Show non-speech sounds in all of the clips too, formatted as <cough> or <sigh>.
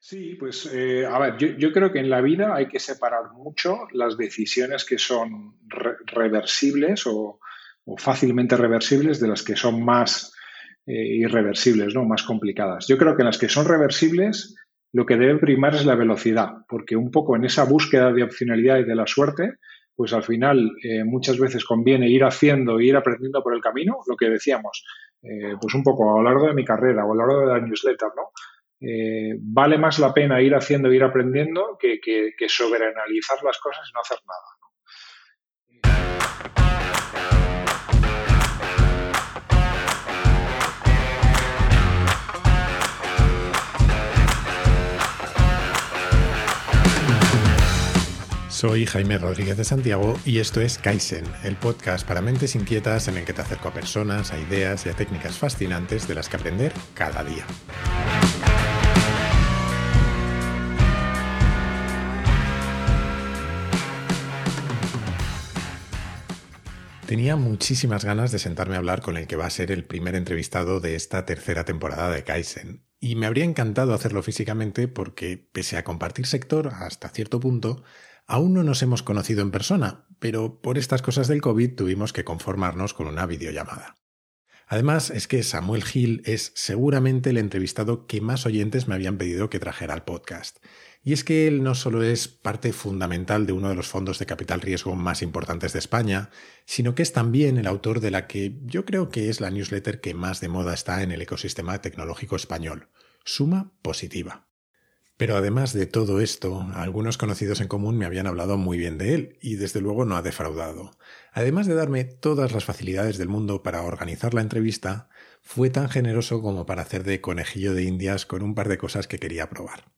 Sí, pues eh, a ver, yo, creo que en la vida hay que separar mucho las decisiones que son reversibles o, fácilmente reversibles de las que son más eh, irreversibles, ¿no? más complicadas. Yo creo que en las que son reversibles lo que debe primar es la velocidad, porque un poco en esa búsqueda de opcionalidad y de la suerte, pues al final eh, muchas veces conviene ir haciendo ir aprendiendo por el camino, lo que decíamos, pues un poco a lo largo de mi carrera o a lo largo de la newsletter, ¿no? Eh, vale más la pena ir haciendo, ir aprendiendo que, que, sobreanalizar las cosas y no hacer nada. Soy Jaime Rodríguez de Santiago y esto es Kaizen, el podcast para mentes inquietas en el que te acerco a personas, a ideas y a técnicas fascinantes de las que aprender cada día. Tenía muchísimas ganas de sentarme a hablar con el que va a ser el primer entrevistado de esta tercera temporada de Kaizen. Y me habría encantado hacerlo físicamente porque, pese a compartir sector hasta cierto punto, aún no nos hemos conocido en persona, pero por estas cosas del COVID tuvimos que conformarnos con una videollamada. Además, es que Samuel Gil es seguramente el entrevistado que más oyentes me habían pedido que trajera al podcast. Y es que él no solo es parte fundamental de uno de los fondos de capital riesgo más importantes de España, sino que es también el autor de la que yo creo que es la newsletter que más de moda está en el ecosistema tecnológico español, Suma Positiva. Pero además de todo esto, algunos conocidos en común me habían hablado muy bien de él, y desde luego no ha defraudado. Además de darme todas las facilidades del mundo para organizar la entrevista, fue tan generoso como para hacer de conejillo de indias con un par de cosas que quería probar.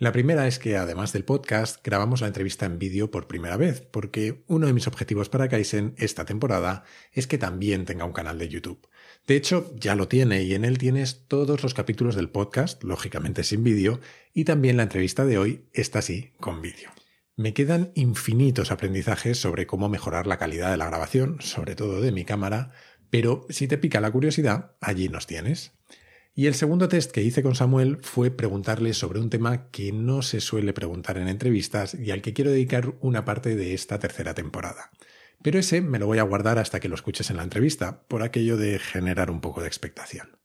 La primera es que, además del podcast, grabamos la entrevista en vídeo por primera vez, porque uno de mis objetivos para Kaizen esta temporada es que también tenga un canal de YouTube. De hecho, ya lo tiene y en él tienes todos los capítulos del podcast, lógicamente sin vídeo, y también la entrevista de hoy, esta sí, con vídeo. Me quedan infinitos aprendizajes sobre cómo mejorar la calidad de la grabación, sobre todo de mi cámara, pero si te pica la curiosidad, allí nos tienes. Y el segundo test que hice con Samuel fue preguntarle sobre un tema que no se suele preguntar en entrevistas y al que quiero dedicar una parte de esta tercera temporada. Pero ese me lo voy a guardar hasta que lo escuches en la entrevista, por aquello de generar un poco de expectación.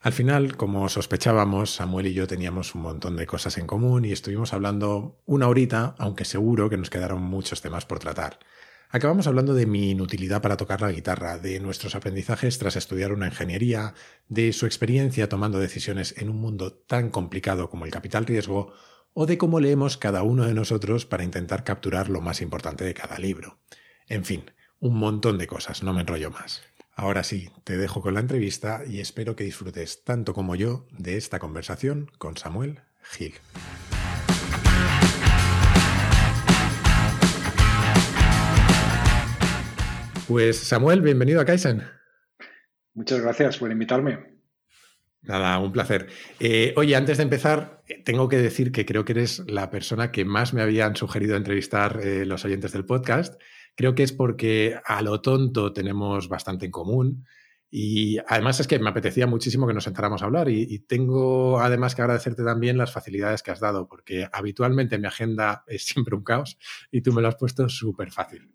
Al final, como sospechábamos, Samuel y yo teníamos un montón de cosas en común y estuvimos hablando una horita, aunque seguro que nos quedaron muchos temas por tratar. Acabamos hablando de mi inutilidad para tocar la guitarra, de nuestros aprendizajes tras estudiar una ingeniería, de su experiencia tomando decisiones en un mundo tan complicado como el capital riesgo, o de cómo leemos cada uno de nosotros para intentar capturar lo más importante de cada libro. En fin, un montón de cosas, no me enrollo más. Ahora sí, te dejo con la entrevista y espero que disfrutes tanto como yo de esta conversación con Samuel Gil. Pues Samuel, bienvenido a Kaizen. Muchas gracias por invitarme. Nada, un placer. Eh, oye, antes de empezar, eh, tengo que decir que creo que eres la persona que más me habían sugerido entrevistar eh, los oyentes del podcast. Creo que es porque a lo tonto tenemos bastante en común. Y además es que me apetecía muchísimo que nos sentáramos a hablar y, y, tengo además que agradecerte también las facilidades que has dado, porque habitualmente mi agenda es <laughs> siempre un caos y tú me lo has puesto súper fácil.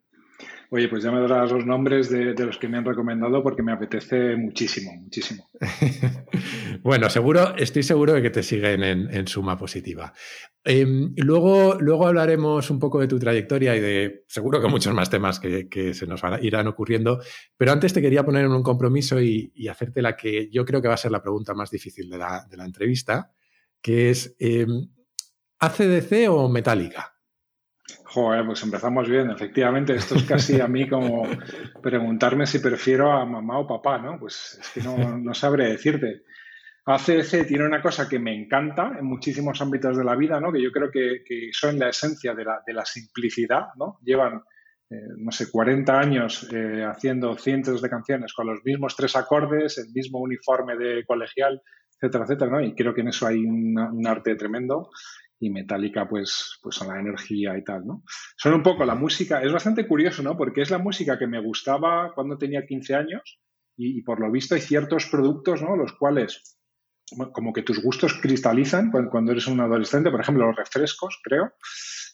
Oye, pues ya me darás los nombres de, los que me han recomendado porque me apetece muchísimo, muchísimo. <laughs> bueno, seguro, estoy seguro de que te siguen en, suma positiva. Em, luego, luego hablaremos un poco de tu trayectoria y de seguro que muchos más temas que, se nos irán ocurriendo. Pero antes te quería poner en un compromiso y, hacerte la que yo creo que va a ser la pregunta más difícil de la, entrevista, que es em, ¿ACDC o Metallica? Joder, pues empezamos bien, efectivamente. Esto es casi a mí como preguntarme si prefiero a mamá o papá, ¿no? Pues es que no, no sabré decirte. ACC tiene una cosa que me encanta en muchísimos ámbitos de la vida, ¿no? Que yo creo que, son la esencia de la, de la simplicidad, ¿no? Llevan, eh, no sé, 40 años eh, haciendo cientos de canciones con los mismos tres acordes, el mismo uniforme de colegial, etcétera, etcétera, ¿no? Y creo que en eso hay un arte tremendo y Metallica pues, pues son la energía y tal, ¿no? Son un poco la música, es bastante curioso, ¿no? Porque es la música que me gustaba cuando tenía 15 años y, por lo visto hay ciertos productos, ¿no? Los cuales como que tus gustos cristalizan cuando, eres un adolescente, por ejemplo, los refrescos, creo,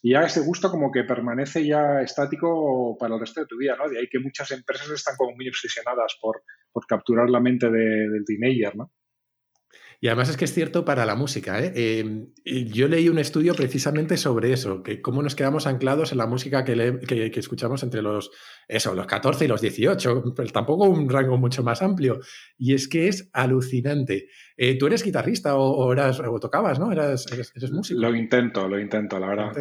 y ya ese gusto como que permanece ya estático para el resto de tu vida, ¿no? De ahí que muchas empresas están como muy obsesionadas por, por capturar la mente del teenager, ¿no? Y además es que es cierto para la música. ¿eh? Em, yo leí un estudio precisamente sobre eso, que cómo nos quedamos anclados en la música que, que, escuchamos entre los, eso, los 14 y los 18, pero tampoco un rango mucho más amplio. Y es que es alucinante. Eh, ¿Tú eres guitarrista o, eras, o tocabas, no? ¿Eras, eres, músico? Lo intento, lo intento, la verdad.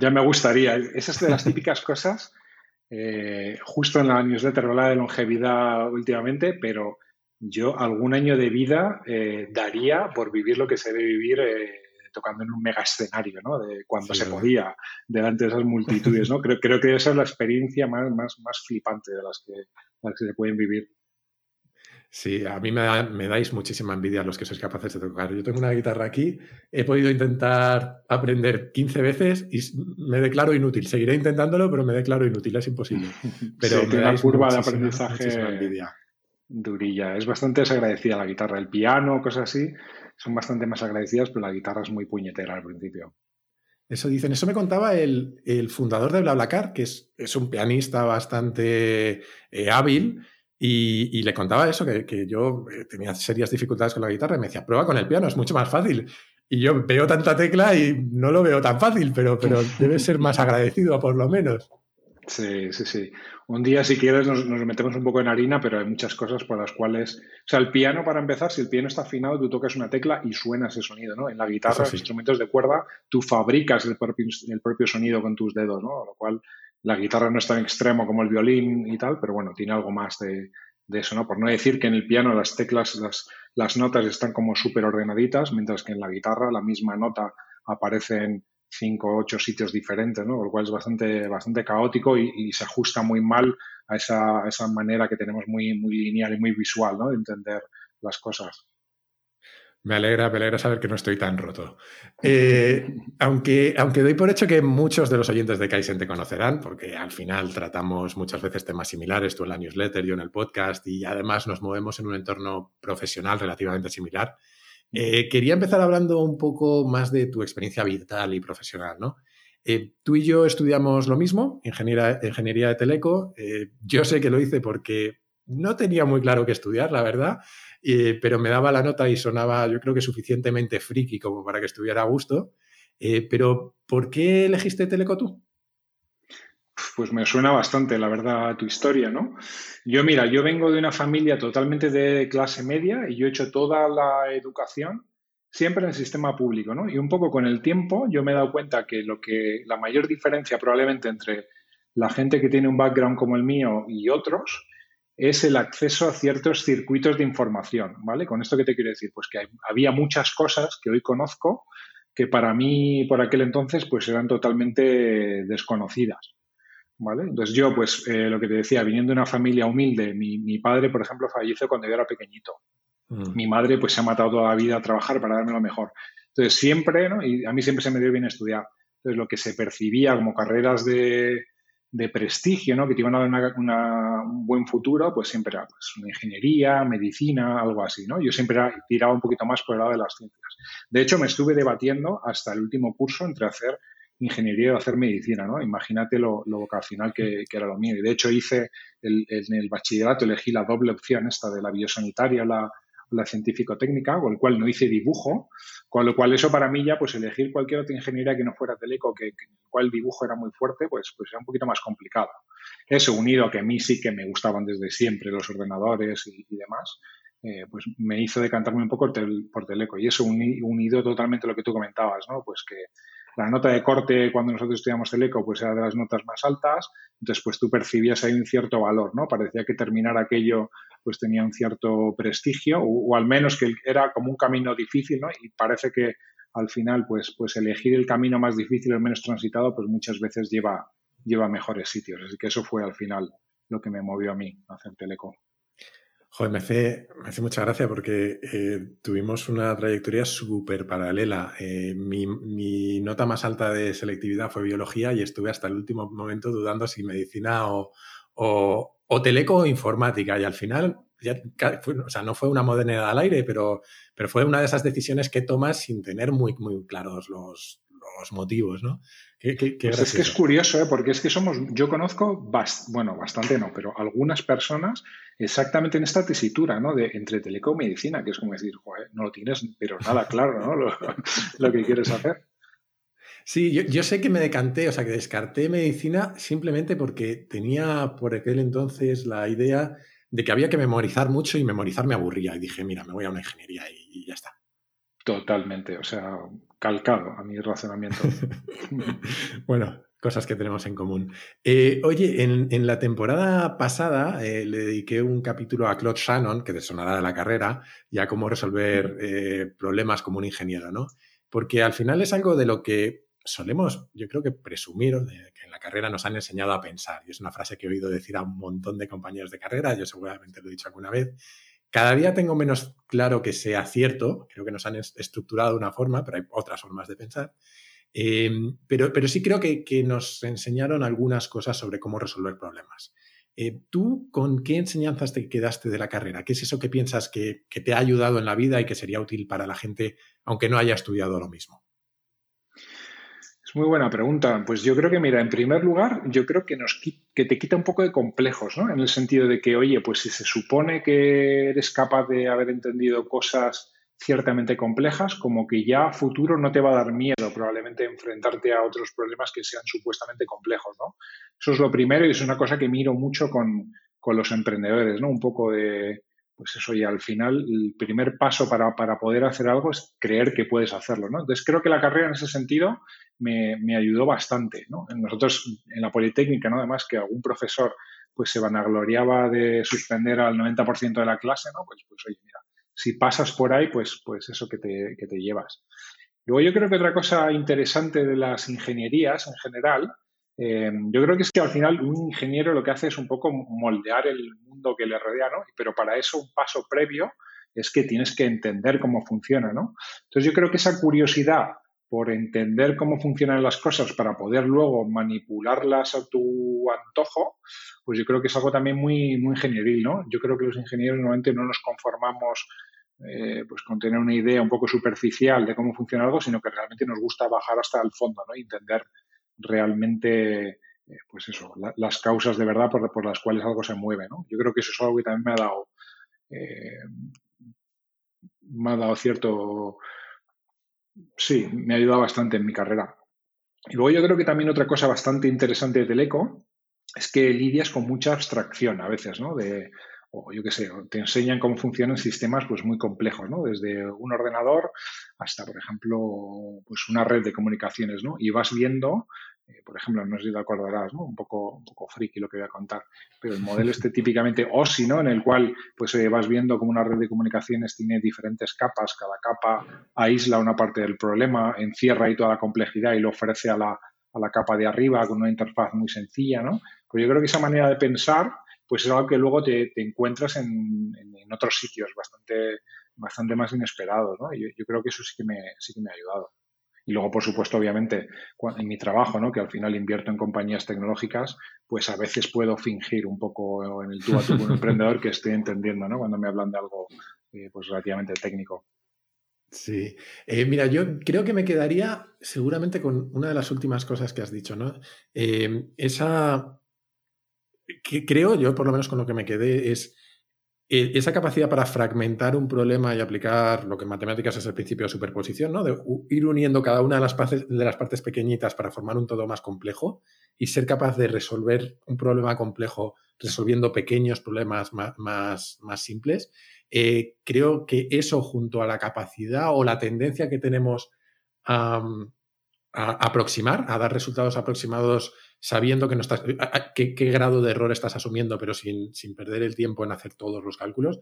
Ya, me gustaría. Esas de las típicas cosas, eh, justo en la newsletter habla de longevidad últimamente, pero yo algún año de vida eh, daría por vivir lo que se debe vivir eh, tocando en un mega escenario, ¿no? De cuando se podía, delante de esas multitudes, ¿no? Creo, creo que esa es la experiencia más, más, más flipante de las que, las que se pueden vivir. Sí, a mí me, me, dais muchísima envidia a los que sois capaces de tocar. Yo tengo una guitarra aquí, he podido intentar aprender 15 veces y me declaro inútil. Seguiré intentándolo, pero me declaro inútil, es imposible. <laughs> Pero sí, me dais curva de aprendizaje envidia durilla. Es bastante desagradecida la guitarra. El piano, cosas así, son bastante más agradecidas, pero la guitarra es muy puñetera al principio. Eso dicen. Eso me contaba el, fundador de BlaBlaCar, que es, es un pianista bastante eh, hábil, y, le contaba eso, que, yo eh, tenía serias dificultades con la guitarra, y me decía, prueba con el piano, es mucho más fácil. Y yo veo tanta tecla y no lo veo tan fácil, pero, pero debe ser más agradecido, por lo menos. Sí, sí, sí. Un día, si quieres, nos, metemos un poco en harina, pero hay muchas cosas por las cuales. O sea, el piano, para empezar, si el piano está afinado, tú tocas una tecla y suena ese sonido, ¿no? En la guitarra, los instrumentos de cuerda, tú fabricas el propio, el propio sonido con tus dedos, ¿no? Lo cual, la guitarra no es tan extremo como el violín y tal, pero bueno, tiene algo más de, eso, ¿no? Por no decir que en el piano las teclas, las, las notas están como súper ordenaditas, mientras que en la guitarra la misma nota aparece en cinco o ocho sitios diferentes, ¿no? Lo cual es bastante, bastante caótico y, se ajusta muy mal a esa, esa, manera que tenemos muy, muy lineal y muy visual, ¿no? De entender las cosas. Me alegra, me alegra saber que no estoy tan roto. Eh, aunque, aunque doy por hecho que muchos de los oyentes de Kaizen te conocerán, porque al final tratamos muchas veces temas similares, tú en la newsletter, yo en el podcast, y además nos movemos en un entorno profesional relativamente similar. Eh, quería empezar hablando un poco más de tu experiencia vital y profesional, ¿no? Eh, tú y yo estudiamos lo mismo, ingeniería, de teleco. Eh, yo sé que lo hice porque no tenía muy claro qué estudiar, la verdad, pero me daba la nota y sonaba, yo creo que suficientemente friki como para que estuviera a gusto. pero, ¿por qué elegiste teleco tú? Pues me suena bastante, la verdad, tu historia, ¿no? Yo, mira, yo vengo de una familia totalmente de clase media y yo he hecho toda la educación siempre en el sistema público, ¿no? Y un poco con el tiempo yo me he dado cuenta que lo que la mayor diferencia probablemente entre la gente que tiene un background como el mío y otros es el acceso a ciertos circuitos de información, ¿vale? Con esto que te quiero decir, pues que había muchas cosas que hoy conozco que para mí por aquel entonces pues eran totalmente desconocidas. ¿Vale? Entonces yo, pues eh, lo que te decía, viniendo de una familia humilde, mi, padre, por ejemplo, falleció cuando yo era pequeñito. Mm. Mi madre, pues se ha matado toda la vida a trabajar para darme lo mejor. Entonces siempre, ¿no? Y a mí siempre se me dio bien estudiar. Entonces lo que se percibía como carreras de, de prestigio, ¿no? Que te iban a dar un buen futuro, pues siempre era pues, una ingeniería, medicina, algo así, ¿no? Yo siempre tiraba un poquito más por el lado de las ciencias. De hecho, me estuve debatiendo hasta el último curso entre hacer ingeniería y hacer medicina, ¿no? Imagínate lo, lo vocacional que, era lo mío. Y de hecho hice el, en el bachillerato, elegí la doble opción esta de la biosanitaria, la, la científico-técnica, con el cual no hice dibujo, con lo cual eso para mí ya, pues elegir cualquier otra ingeniería que no fuera teleco, que, que cual el dibujo era muy fuerte, pues, pues era un poquito más complicado. Eso unido a que a mí sí que me gustaban desde siempre los ordenadores y, demás, eh, pues me hizo decantarme un poco por, teleco. Y eso unido totalmente a lo que tú comentabas, ¿no? Pues que la nota de corte cuando nosotros estudiamos el eco pues era de las notas más altas, entonces pues tú percibías ahí un cierto valor, ¿no? Parecía que terminar aquello pues tenía un cierto prestigio o, al menos que era como un camino difícil, ¿no? Y parece que al final pues, pues elegir el camino más difícil, el menos transitado, pues muchas veces lleva, lleva mejores sitios. Así que eso fue al final lo que me movió a mí a hacer teleco. Joder, me hace, me hace mucha gracia porque eh, tuvimos una trayectoria súper paralela. Eh, mi, nota más alta de selectividad fue biología y estuve hasta el último momento dudando si medicina o, o, teleco o informática. Y al final o sea, no fue una modernidad al aire, pero, pero fue una de esas decisiones que tomas sin tener muy, muy claros los, motivos, ¿no? Pues es que es curioso, ¿eh? porque es que somos, yo conozco, bueno, bastante no, pero algunas personas exactamente en esta tesitura, ¿no? De entre telecom y medicina, que es como decir, joder, no lo tienes, pero nada claro, ¿no? lo <laughs> que quieres hacer. Sí, yo, sé que me decanté, o sea, que descarté medicina simplemente porque tenía por aquel entonces la idea de que había que memorizar mucho y memorizar me aburría. Y dije, mira, me voy a una ingeniería y, ya está. Totalmente, o sea, calcado a mi razonamiento. <laughs> bueno, cosas que tenemos en común. Eh, oye, en, la temporada pasada eh, le dediqué un capítulo a Claude Shannon, que te sonará de la carrera, ya cómo resolver eh, problemas como un ingeniero, ¿no? Porque al final es algo de lo que solemos, yo creo que presumir de que en la carrera nos han enseñado a pensar. Y es una frase que he oído decir a un montón de compañeros de carrera, yo seguramente lo he dicho alguna vez. Cada día tengo menos claro que sea cierto, creo que nos han estructurado una forma, pero hay otras formas de pensar. Em, pero, sí creo que, nos enseñaron algunas cosas sobre cómo resolver problemas. Eh, ¿Tú con qué enseñanzas te quedaste de la carrera? ¿Qué es eso que piensas que te ha ayudado en la vida y que sería útil para la gente aunque no haya estudiado lo mismo? Muy buena pregunta. Pues yo creo que, mira, en primer lugar, yo creo que, nos, que te quita un poco de complejos, ¿no? En el sentido de que, oye, pues si se supone que eres capaz de haber entendido cosas ciertamente complejas, como que ya a futuro no te va a dar miedo probablemente enfrentarte a otros problemas que sean supuestamente complejos, ¿no? Eso es lo primero y es una cosa que miro mucho con, con los emprendedores, ¿no? Un poco de, pues eso, y al final el primer paso para, poder hacer algo es creer que puedes hacerlo, ¿no? Entonces creo que la carrera en ese sentido me, ayudó bastante, ¿no? Nosotros en la Politécnica, ¿no? Además que algún profesor pues se vanagloriaba de suspender al 90% de la clase, ¿no? Pues, pues oye, mira, si pasas por ahí, pues, pues eso que te, que te llevas. Luego yo creo que otra cosa interesante de las ingenierías en general eh, yo creo que es que al final un ingeniero lo que hace es un poco moldear el mundo que le rodea, ¿no? Pero para eso un paso previo es que tienes que entender cómo funciona, ¿no? Entonces yo creo que esa curiosidad por entender cómo funcionan las cosas para poder luego manipularlas a tu antojo, pues yo creo que es algo también muy, muy ingenieril, ¿no? Yo creo que los ingenieros normalmente no nos conformamos eh, pues con tener una idea un poco superficial de cómo funciona algo, sino que realmente nos gusta bajar hasta el fondo, ¿no? Entender realmente, eh, pues eso, las causas de verdad por, las cuales algo se mueve, ¿no? Yo creo que eso es algo que también me ha dado, eh, me ha dado cierto, sí, me ha ayudado bastante en mi carrera. Y luego yo creo que también otra cosa bastante interesante de Teleco es que lidias con mucha abstracción a veces, ¿no? De, o yo qué sé, te enseñan cómo funcionan sistemas pues muy complejos, ¿no? Desde un ordenador hasta, por ejemplo, pues una red de comunicaciones, ¿no? Y vas viendo, eh, por ejemplo, no sé si te acordarás, ¿no? Un poco, un poco friki lo que voy a contar, pero el modelo este típicamente OSI, ¿no? En el cual pues eh, vas viendo cómo una red de comunicaciones tiene diferentes capas, cada capa aísla una parte del problema, encierra ahí toda la complejidad y lo ofrece a la, a la capa de arriba con una interfaz muy sencilla, ¿no? Pues yo creo que esa manera de pensar pues es algo que luego te, encuentras en, otros sitios bastante, bastante más inesperados, ¿no? Yo, yo creo que eso sí que, me, sí que me ha ayudado. Y luego, por supuesto, obviamente, en mi trabajo, ¿no? que al final invierto en compañías tecnológicas, pues a veces puedo fingir un poco en el tú a tú con un <laughs> emprendedor que estoy entendiendo ¿no? cuando me hablan de algo eh, pues relativamente técnico. Sí, eh, mira, yo creo que me quedaría seguramente con una de las últimas cosas que has dicho, ¿no? Eh, esa que creo yo, por lo menos con lo que me quedé, es eh, esa capacidad para fragmentar un problema y aplicar lo que en matemáticas es el principio de superposición, ¿no? De ir uniendo cada una de las, partes, de las partes pequeñitas para formar un todo más complejo y ser capaz de resolver un problema complejo resolviendo pequeños problemas más, más, simples. Eh, creo que eso junto a la capacidad o la tendencia que tenemos a aproximar, a dar resultados aproximados sabiendo que no estás, qué, grado de error estás asumiendo, pero sin, sin, perder el tiempo en hacer todos los cálculos,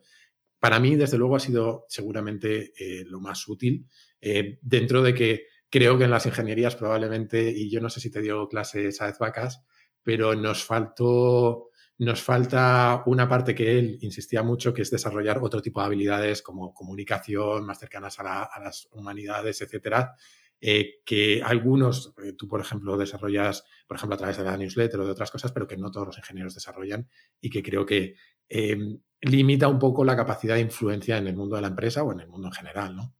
para mí, desde luego, ha sido seguramente eh, lo más útil, eh, dentro de que creo que en las ingenierías probablemente, y yo no sé si te dio clases a vacas, pero nos faltó, nos falta una parte que él insistía mucho, que es desarrollar otro tipo de habilidades como comunicación, más cercanas a, a las humanidades, etcétera, eh, que algunos, eh, tú por ejemplo desarrollas, por ejemplo a través de la newsletter o de otras cosas, pero que no todos los ingenieros desarrollan y que creo que em, limita un poco la capacidad de influencia en el mundo de la empresa o en el mundo en general, ¿no?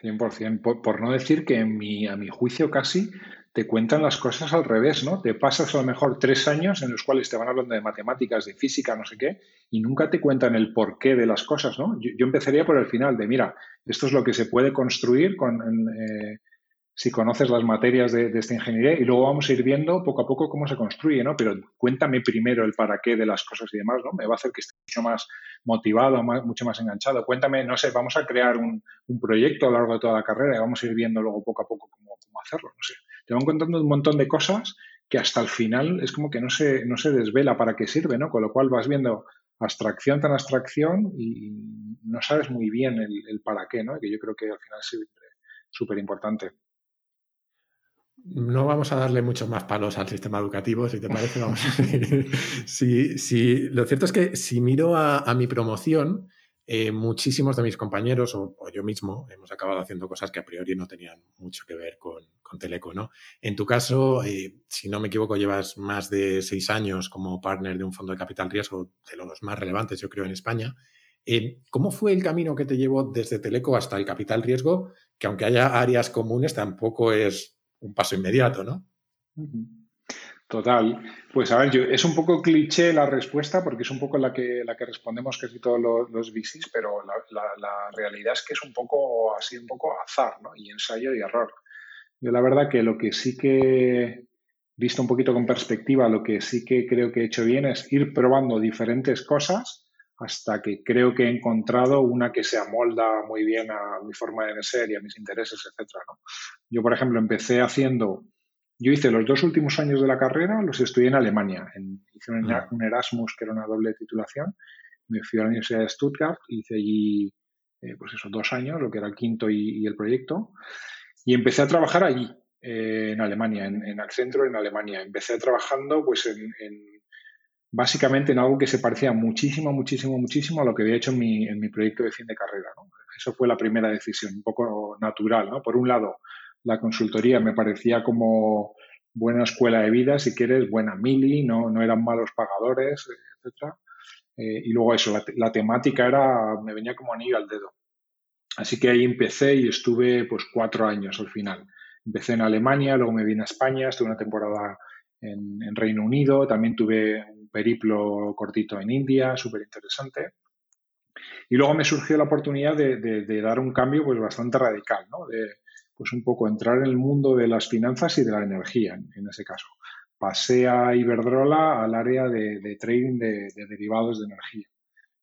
100%. Por, por no decir que a mi juicio casi te cuentan las cosas al revés, ¿no? Te pasas a lo mejor tres años en los cuales te van hablando de matemáticas, de física, no sé qué, y nunca te cuentan el porqué de las cosas, ¿no? Yo, empezaría por el final, de mira, esto es lo que se puede construir con, eh, si conoces las materias de, esta ingeniería y luego vamos a ir viendo poco a poco cómo se construye, ¿no? Pero cuéntame primero el para qué de las cosas y demás, ¿no? Me va a hacer que esté mucho más motivado, mucho más enganchado. Cuéntame, no sé, vamos a crear un, proyecto a lo largo de toda la carrera y vamos a ir viendo luego poco a poco cómo, hacerlo, no sé. Te van contando un montón de cosas que hasta el final es como que no se, no se desvela para qué sirve, ¿no? Con lo cual vas viendo abstracción tan abstracción y no sabes muy bien el, el para qué, ¿no? Que yo creo que al final es súper importante. No vamos a darle muchos más palos al sistema educativo, si te parece. Vamos <laughs> sí, lo cierto es que si miro a, mi promoción, eh, muchísimos de mis compañeros o, yo mismo hemos acabado haciendo cosas que a priori no tenían mucho que ver con, Teleco. ¿no? En tu caso, eh, si no me equivoco, llevas más de seis años como partner de un fondo de capital riesgo, de los más relevantes, yo creo, en España. Eh, ¿Cómo fue el camino que te llevó desde Teleco hasta el capital riesgo? Que aunque haya áreas comunes, tampoco es un paso inmediato, ¿no? Total. Pues a ver, yo, es un poco cliché la respuesta porque es un poco la que, la que respondemos casi todos los, los VCs, pero la, realidad es que es un poco así, un poco azar, ¿no? Y ensayo y error. Yo la verdad que lo que sí que, visto un poquito con perspectiva, lo que sí que creo que he hecho bien es ir probando diferentes cosas hasta que creo que he encontrado una que se amolda muy bien a mi forma de ser y a mis intereses, etcétera. Yo, por ejemplo, empecé haciendo, yo hice los dos últimos años de la carrera, los estudié en Alemania, en, hice un. Erasmus que era una doble titulación, me fui a la Universidad de Stuttgart, hice allí, eh, pues eso, dos años, lo que era el quinto y, el proyecto, y empecé a trabajar allí, eh, en Alemania, en, en centro en Alemania. Empecé trabajando pues en básicamente en algo que se parecía muchísimo, muchísimo, muchísimo a lo que había hecho en mi, proyecto de fin de carrera. Eso fue la primera decisión, un poco natural. ¿no? Por un lado, la consultoría me parecía como buena escuela de vida, si quieres, buena mili, no, no eran malos pagadores, etc. Eh, y luego eso, la, temática era, me venía como anillo al dedo. Así que ahí empecé y estuve pues cuatro años al final. Empecé en Alemania, luego me vine a España, estuve una temporada en Reino Unido, también tuve periplo cortito en India, súper interesante. Y luego me surgió la oportunidad de, dar un cambio pues bastante radical, ¿no? De pues un poco entrar en el mundo de las finanzas y de la energía, en, ese caso. Pasé a Iberdrola al área de, trading de, derivados de energía.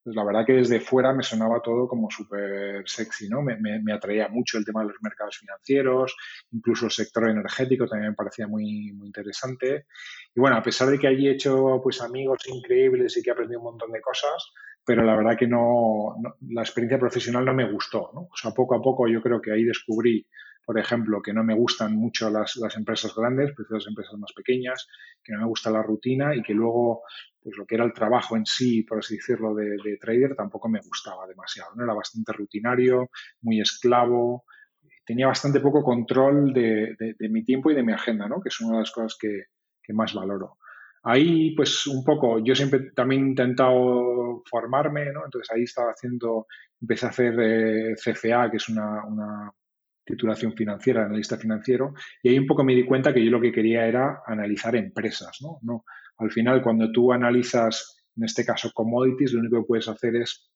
Pues la verdad que desde fuera me sonaba todo como súper sexy, ¿no? Me, me, atraía mucho el tema de los mercados financieros, incluso el sector energético también me parecía muy, muy interesante. Y bueno, a pesar de que allí he hecho pues amigos increíbles y que he aprendido un montón de cosas, pero la verdad que no, la experiencia profesional no me gustó, ¿no? O sea, poco a poco yo creo que ahí descubrí por ejemplo, que no me gustan mucho las, las, empresas grandes, prefiero las empresas más pequeñas, que no me gusta la rutina y que luego, pues lo que era el trabajo en sí, por así decirlo, de, trader, tampoco me gustaba demasiado. ¿no? Era bastante rutinario, muy esclavo, tenía bastante poco control de, de, mi tiempo y de mi agenda, ¿no? que es una de las cosas que, que más valoro. Ahí, pues un poco, yo siempre también he intentado formarme, ¿no? Entonces ahí estaba haciendo, empecé a hacer eh, CFA, que es una, una titulación financiera, analista financiero, y ahí un poco me di cuenta que yo lo que quería era analizar empresas, ¿no? no al final, cuando tú analizas, en este caso, commodities, lo único que puedes hacer es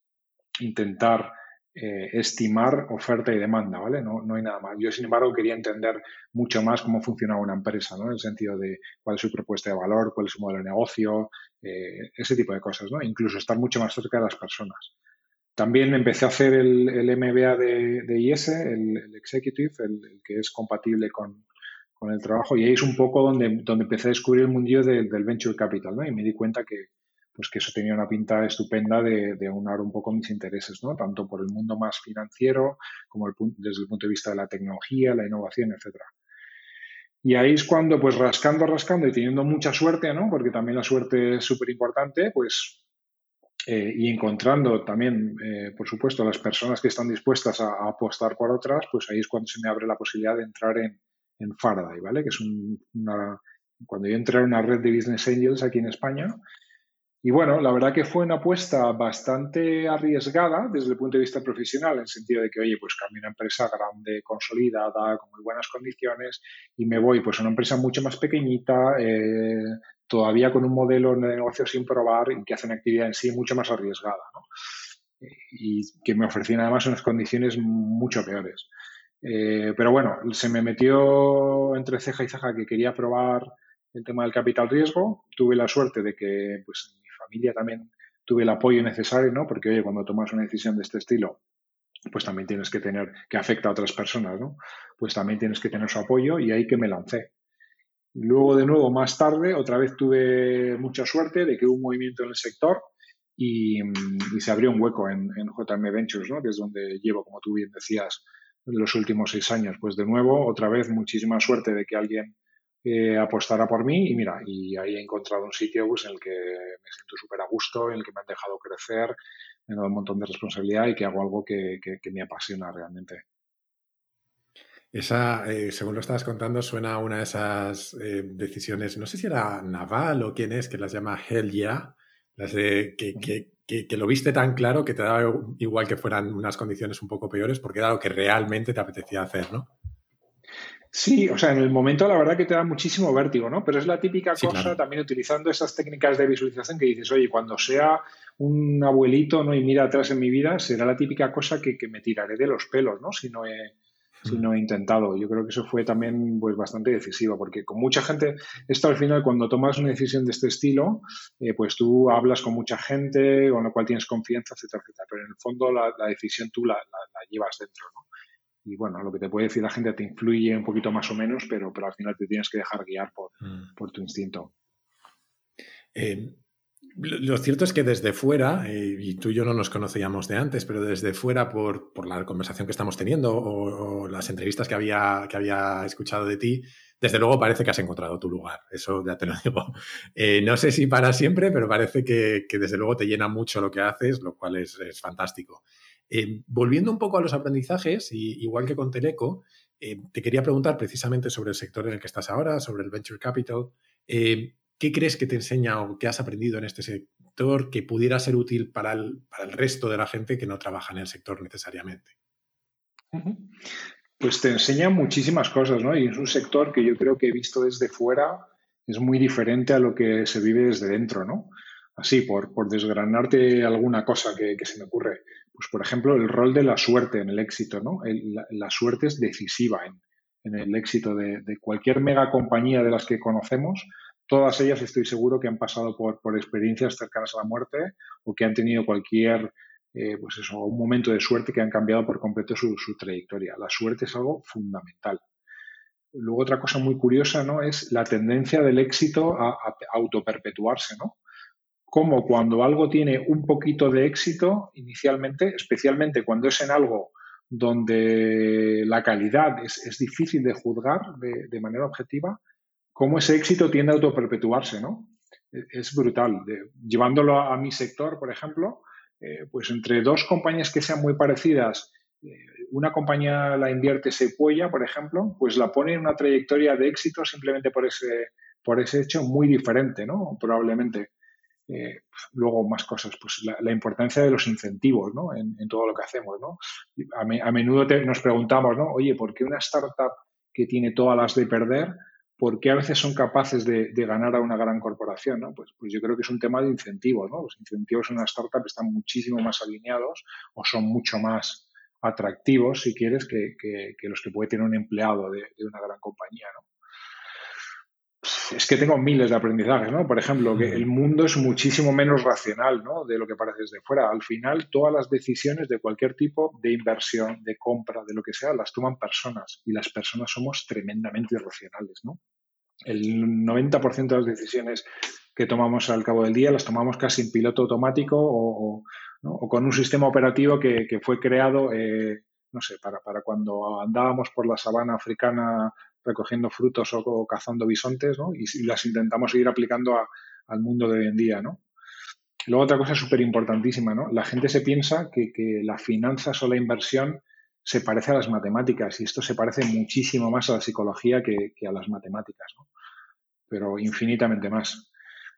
intentar eh, estimar oferta y demanda, ¿vale? No, no hay nada más. Yo, sin embargo, quería entender mucho más cómo funcionaba una empresa, ¿no? En el sentido de cuál es su propuesta de valor, cuál es su modelo de negocio, eh, ese tipo de cosas, ¿no? Incluso estar mucho más cerca de las personas. También empecé a hacer el, MBA de, de IS, el, Executive, el, que es compatible con, con, el trabajo, y ahí es un poco donde, donde empecé a descubrir el mundillo del Venture Capital, ¿no? Y me di cuenta que, pues que eso tenía una pinta estupenda de, de aunar un poco mis intereses, ¿no? Tanto por el mundo más financiero como el, desde el punto de vista de la tecnología, la innovación, etcétera. Y ahí es cuando, pues rascando, rascando y teniendo mucha suerte, ¿no? Porque también la suerte es súper importante, pues eh, y encontrando también, eh, por supuesto, las personas que están dispuestas a, apostar por otras, pues ahí es cuando se me abre la posibilidad de entrar en, en Faraday, ¿vale? Que es una, cuando yo entré en una red de Business Angels aquí en España, Y bueno, la verdad que fue una apuesta bastante arriesgada desde el punto de vista profesional, en el sentido de que, oye, pues cambio una empresa grande, consolidada, con muy buenas condiciones, y me voy pues a una empresa mucho más pequeñita, eh, todavía con un modelo de negocio sin probar y que hace una actividad en sí mucho más arriesgada. Y que me ofrecían además unas condiciones mucho peores. Eh, pero bueno, se me metió entre ceja y ceja que quería probar el tema del capital riesgo. Tuve la suerte de que pues, mi familia también tuve el apoyo necesario, ¿no? Porque, oye, cuando tomas una decisión de este estilo, pues también tienes que tener, que afecta a otras personas, ¿no? Pues también tienes que tener su apoyo y ahí que me lancé. Luego, de nuevo, más tarde, otra vez tuve mucha suerte de que hubo un movimiento en el sector y, se abrió un hueco en, en, JM Ventures, ¿no? que es donde llevo, como tú bien decías, los últimos seis años. Pues de nuevo, otra vez, muchísima suerte de que alguien eh, apostara por mí y mira, y ahí he encontrado un sitio pues, en el que me siento súper a gusto, en el que me han dejado crecer, me han dado un montón de responsabilidad y que hago algo que, que me apasiona realmente. Esa, eh, según lo estabas contando, suena a una de esas eh, decisiones, no sé si era Naval o quién es, que las llama Hell Yeah, las de, que, que, que, lo viste tan claro que te daba igual que fueran unas condiciones un poco peores, porque era lo que realmente te apetecía hacer, ¿no? Sí, o sea, en el momento la verdad que te da muchísimo vértigo, ¿no? Pero es la típica cosa también utilizando esas técnicas de visualización que dices, oye, cuando sea un abuelito, ¿no? Y mira atrás en mi vida, será la típica cosa que, que me tiraré de los pelos, ¿no? Si no he, si no he intentado. Yo creo que eso fue también pues, bastante decisivo, porque con mucha gente, esto al final, cuando tomas una decisión de este estilo, eh, pues tú hablas con mucha gente con la cual tienes confianza, etcétera, etcétera. Pero en el fondo la, decisión tú la, llevas dentro, ¿no? Y bueno, lo que te puede decir la gente te influye un poquito más o menos, pero, pero al final te tienes que dejar guiar por, mm. por tu instinto. Eh, lo cierto es que desde fuera, eh, y tú y yo no nos conocíamos de antes, pero desde fuera, por, la conversación que estamos teniendo o, las entrevistas que había, que había escuchado de ti, desde luego parece que has encontrado tu lugar. Eso ya te lo <laughs> digo. Eh, no sé si para siempre, pero parece que, desde luego te llena mucho lo que haces, lo cual es, fantástico. Eh, volviendo un poco a los aprendizajes, y, igual que con Teleco, te quería preguntar precisamente sobre el sector en el que estás ahora, sobre el venture capital. ¿Qué crees que te enseña o que has aprendido en este sector que pudiera ser útil para el, resto de la gente que no trabaja en el sector necesariamente? Pues te enseña muchísimas cosas, ¿no? Y es un sector que yo creo que he visto desde fuera es muy diferente a lo que se vive desde dentro, ¿no? Así, por, por desgranarte alguna cosa que, se me ocurre. Pues, por ejemplo, el rol de la suerte en el éxito, ¿no? la, suerte es decisiva en, el éxito de, cualquier mega compañía de las que conocemos todas ellas estoy seguro que han pasado por, experiencias cercanas a la muerte o que han tenido cualquier, eh, pues eso, un momento de suerte que han cambiado por completo su, trayectoria. La suerte es algo fundamental. Luego otra cosa muy curiosa, ¿no? Es la tendencia del éxito a, a autoperpetuarse, ¿no? Como cuando algo tiene un poquito de éxito inicialmente, especialmente cuando es en algo donde la calidad es, difícil de juzgar de manera objetiva, cómo ese éxito tiende a autoperpetuarse, ¿no? Es brutal. llevándolo a, mi sector, por ejemplo, eh, pues entre dos compañías que sean muy parecidas, eh, una compañía la invierte Sequoia, por ejemplo, pues la pone en una trayectoria de éxito simplemente por ese, por ese hecho muy diferente, ¿no? Probablemente. Eh, luego más cosas, pues la, importancia de los incentivos ¿no? en, todo lo que hacemos. ¿no? A menudo nos preguntamos, ¿no? oye, ¿por qué una startup que tiene todas las de perder ¿por qué a veces son capaces de, ganar a una gran corporación? ¿no? Pues, pues, yo creo que es un tema de incentivos. ¿no? Los incentivos en una startup están muchísimo más alineados o son mucho más atractivos, si quieres, que, los que puede tener un empleado de, una gran compañía. ¿no? Es que tengo miles de aprendizajes, ¿no? Por ejemplo, que el mundo es muchísimo menos racional, ¿no? De lo que parece desde fuera. Al final, todas las decisiones de cualquier tipo de inversión, de compra, de lo que sea, las toman personas y las personas somos tremendamente irracionales, ¿no? El 90% de las decisiones que tomamos al cabo del día las tomamos casi en piloto automático o, con un sistema operativo que, fue creado, eh, no sé, para, para, cuando andábamos por la sabana africana recogiendo frutos o, cazando bisontes, ¿no? Y, las intentamos seguir aplicando al mundo de hoy en día, ¿no? Luego otra cosa súper importantísima, ¿no? La gente se piensa que, que la finanzas o la inversión se parece a las matemáticas y esto se parece muchísimo más a la psicología que, a las matemáticas, ¿no? pero infinitamente más.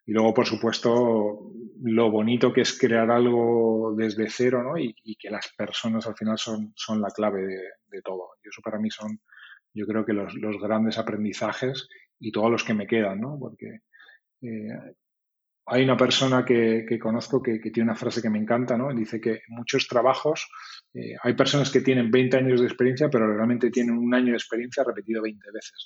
Y luego, por supuesto, lo bonito que es crear algo desde cero, ¿no? Y, que las personas al final son, son la clave de, todo. Y eso para mí son, yo creo que los, los grandes aprendizajes y todos los que me quedan, ¿no? Porque eh, hay una persona que, conozco que, tiene una frase que me encanta, ¿no? Dice que muchos trabajos eh, hay personas que tienen 20 años de experiencia, pero realmente tienen un año de experiencia repetido 20 veces.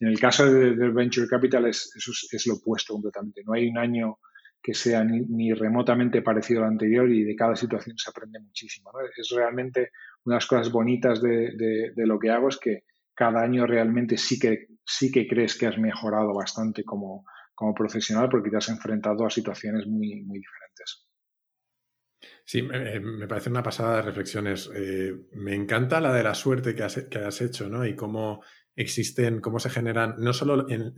En el caso del Venture Capital es, eso es, lo opuesto completamente. No hay un año que sea ni, remotamente parecido al anterior y de cada situación se aprende muchísimo. Es realmente una de las cosas bonitas de, lo que hago es que cada año realmente sí que, sí que crees que has mejorado bastante como, como profesional porque te has enfrentado a situaciones muy, muy diferentes. Sí, me, parece una pasada de reflexiones. Eh, me encanta la de la suerte que has, que has hecho, ¿no? Y cómo existen, cómo se generan, no solo en,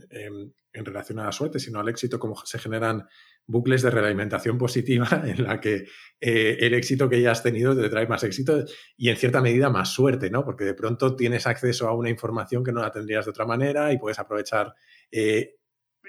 relación a la suerte, sino al éxito, cómo se generan bucles de realimentación <laughs> positiva en la que eh, el éxito que ya has tenido te trae más éxito y en cierta medida más suerte, ¿no? Porque de pronto tienes acceso a una información que no la tendrías de otra manera y puedes aprovechar eh,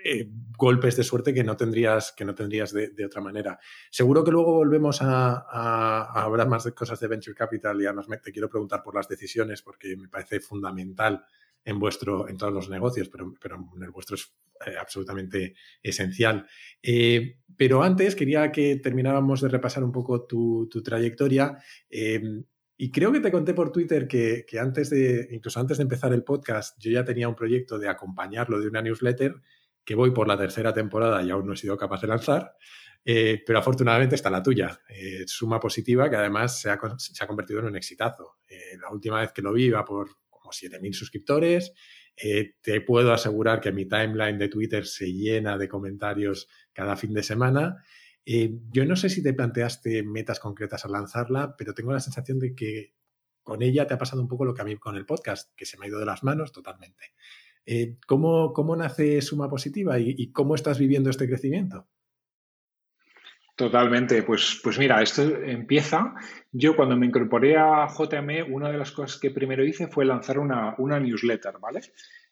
eh, golpes de suerte que no tendrías, que no tendrías de, otra manera. Seguro que luego volvemos a, hablar más de cosas de Venture Capital y además te quiero preguntar por las decisiones porque me parece fundamental en vuestro, en todos los negocios, pero, pero en el vuestro es eh, absolutamente esencial. Eh, pero antes quería que termináramos de repasar un poco tu, trayectoria. y creo que te conté por Twitter que, que, antes de, incluso antes de empezar el podcast, yo ya tenía un proyecto de acompañarlo de una newsletter que voy por la tercera temporada y aún no he sido capaz de lanzar, eh, pero afortunadamente está la tuya. Eh, suma positiva que además se ha, convertido en un exitazo. Eh, la última vez que lo vi iba por como 7.000 suscriptores. te puedo asegurar que mi timeline de Twitter se llena de comentarios cada fin de semana. yo no sé si te planteaste metas concretas al lanzarla, pero tengo la sensación de que con ella te ha pasado un poco lo que a mí con el podcast, que se me ha ido de las manos totalmente. Eh, ¿cómo, nace Suma Positiva y, cómo estás viviendo este crecimiento? Totalmente, pues, pues mira, esto empieza. Yo cuando me incorporé a JME, una de las cosas que primero hice fue lanzar una, newsletter, ¿vale?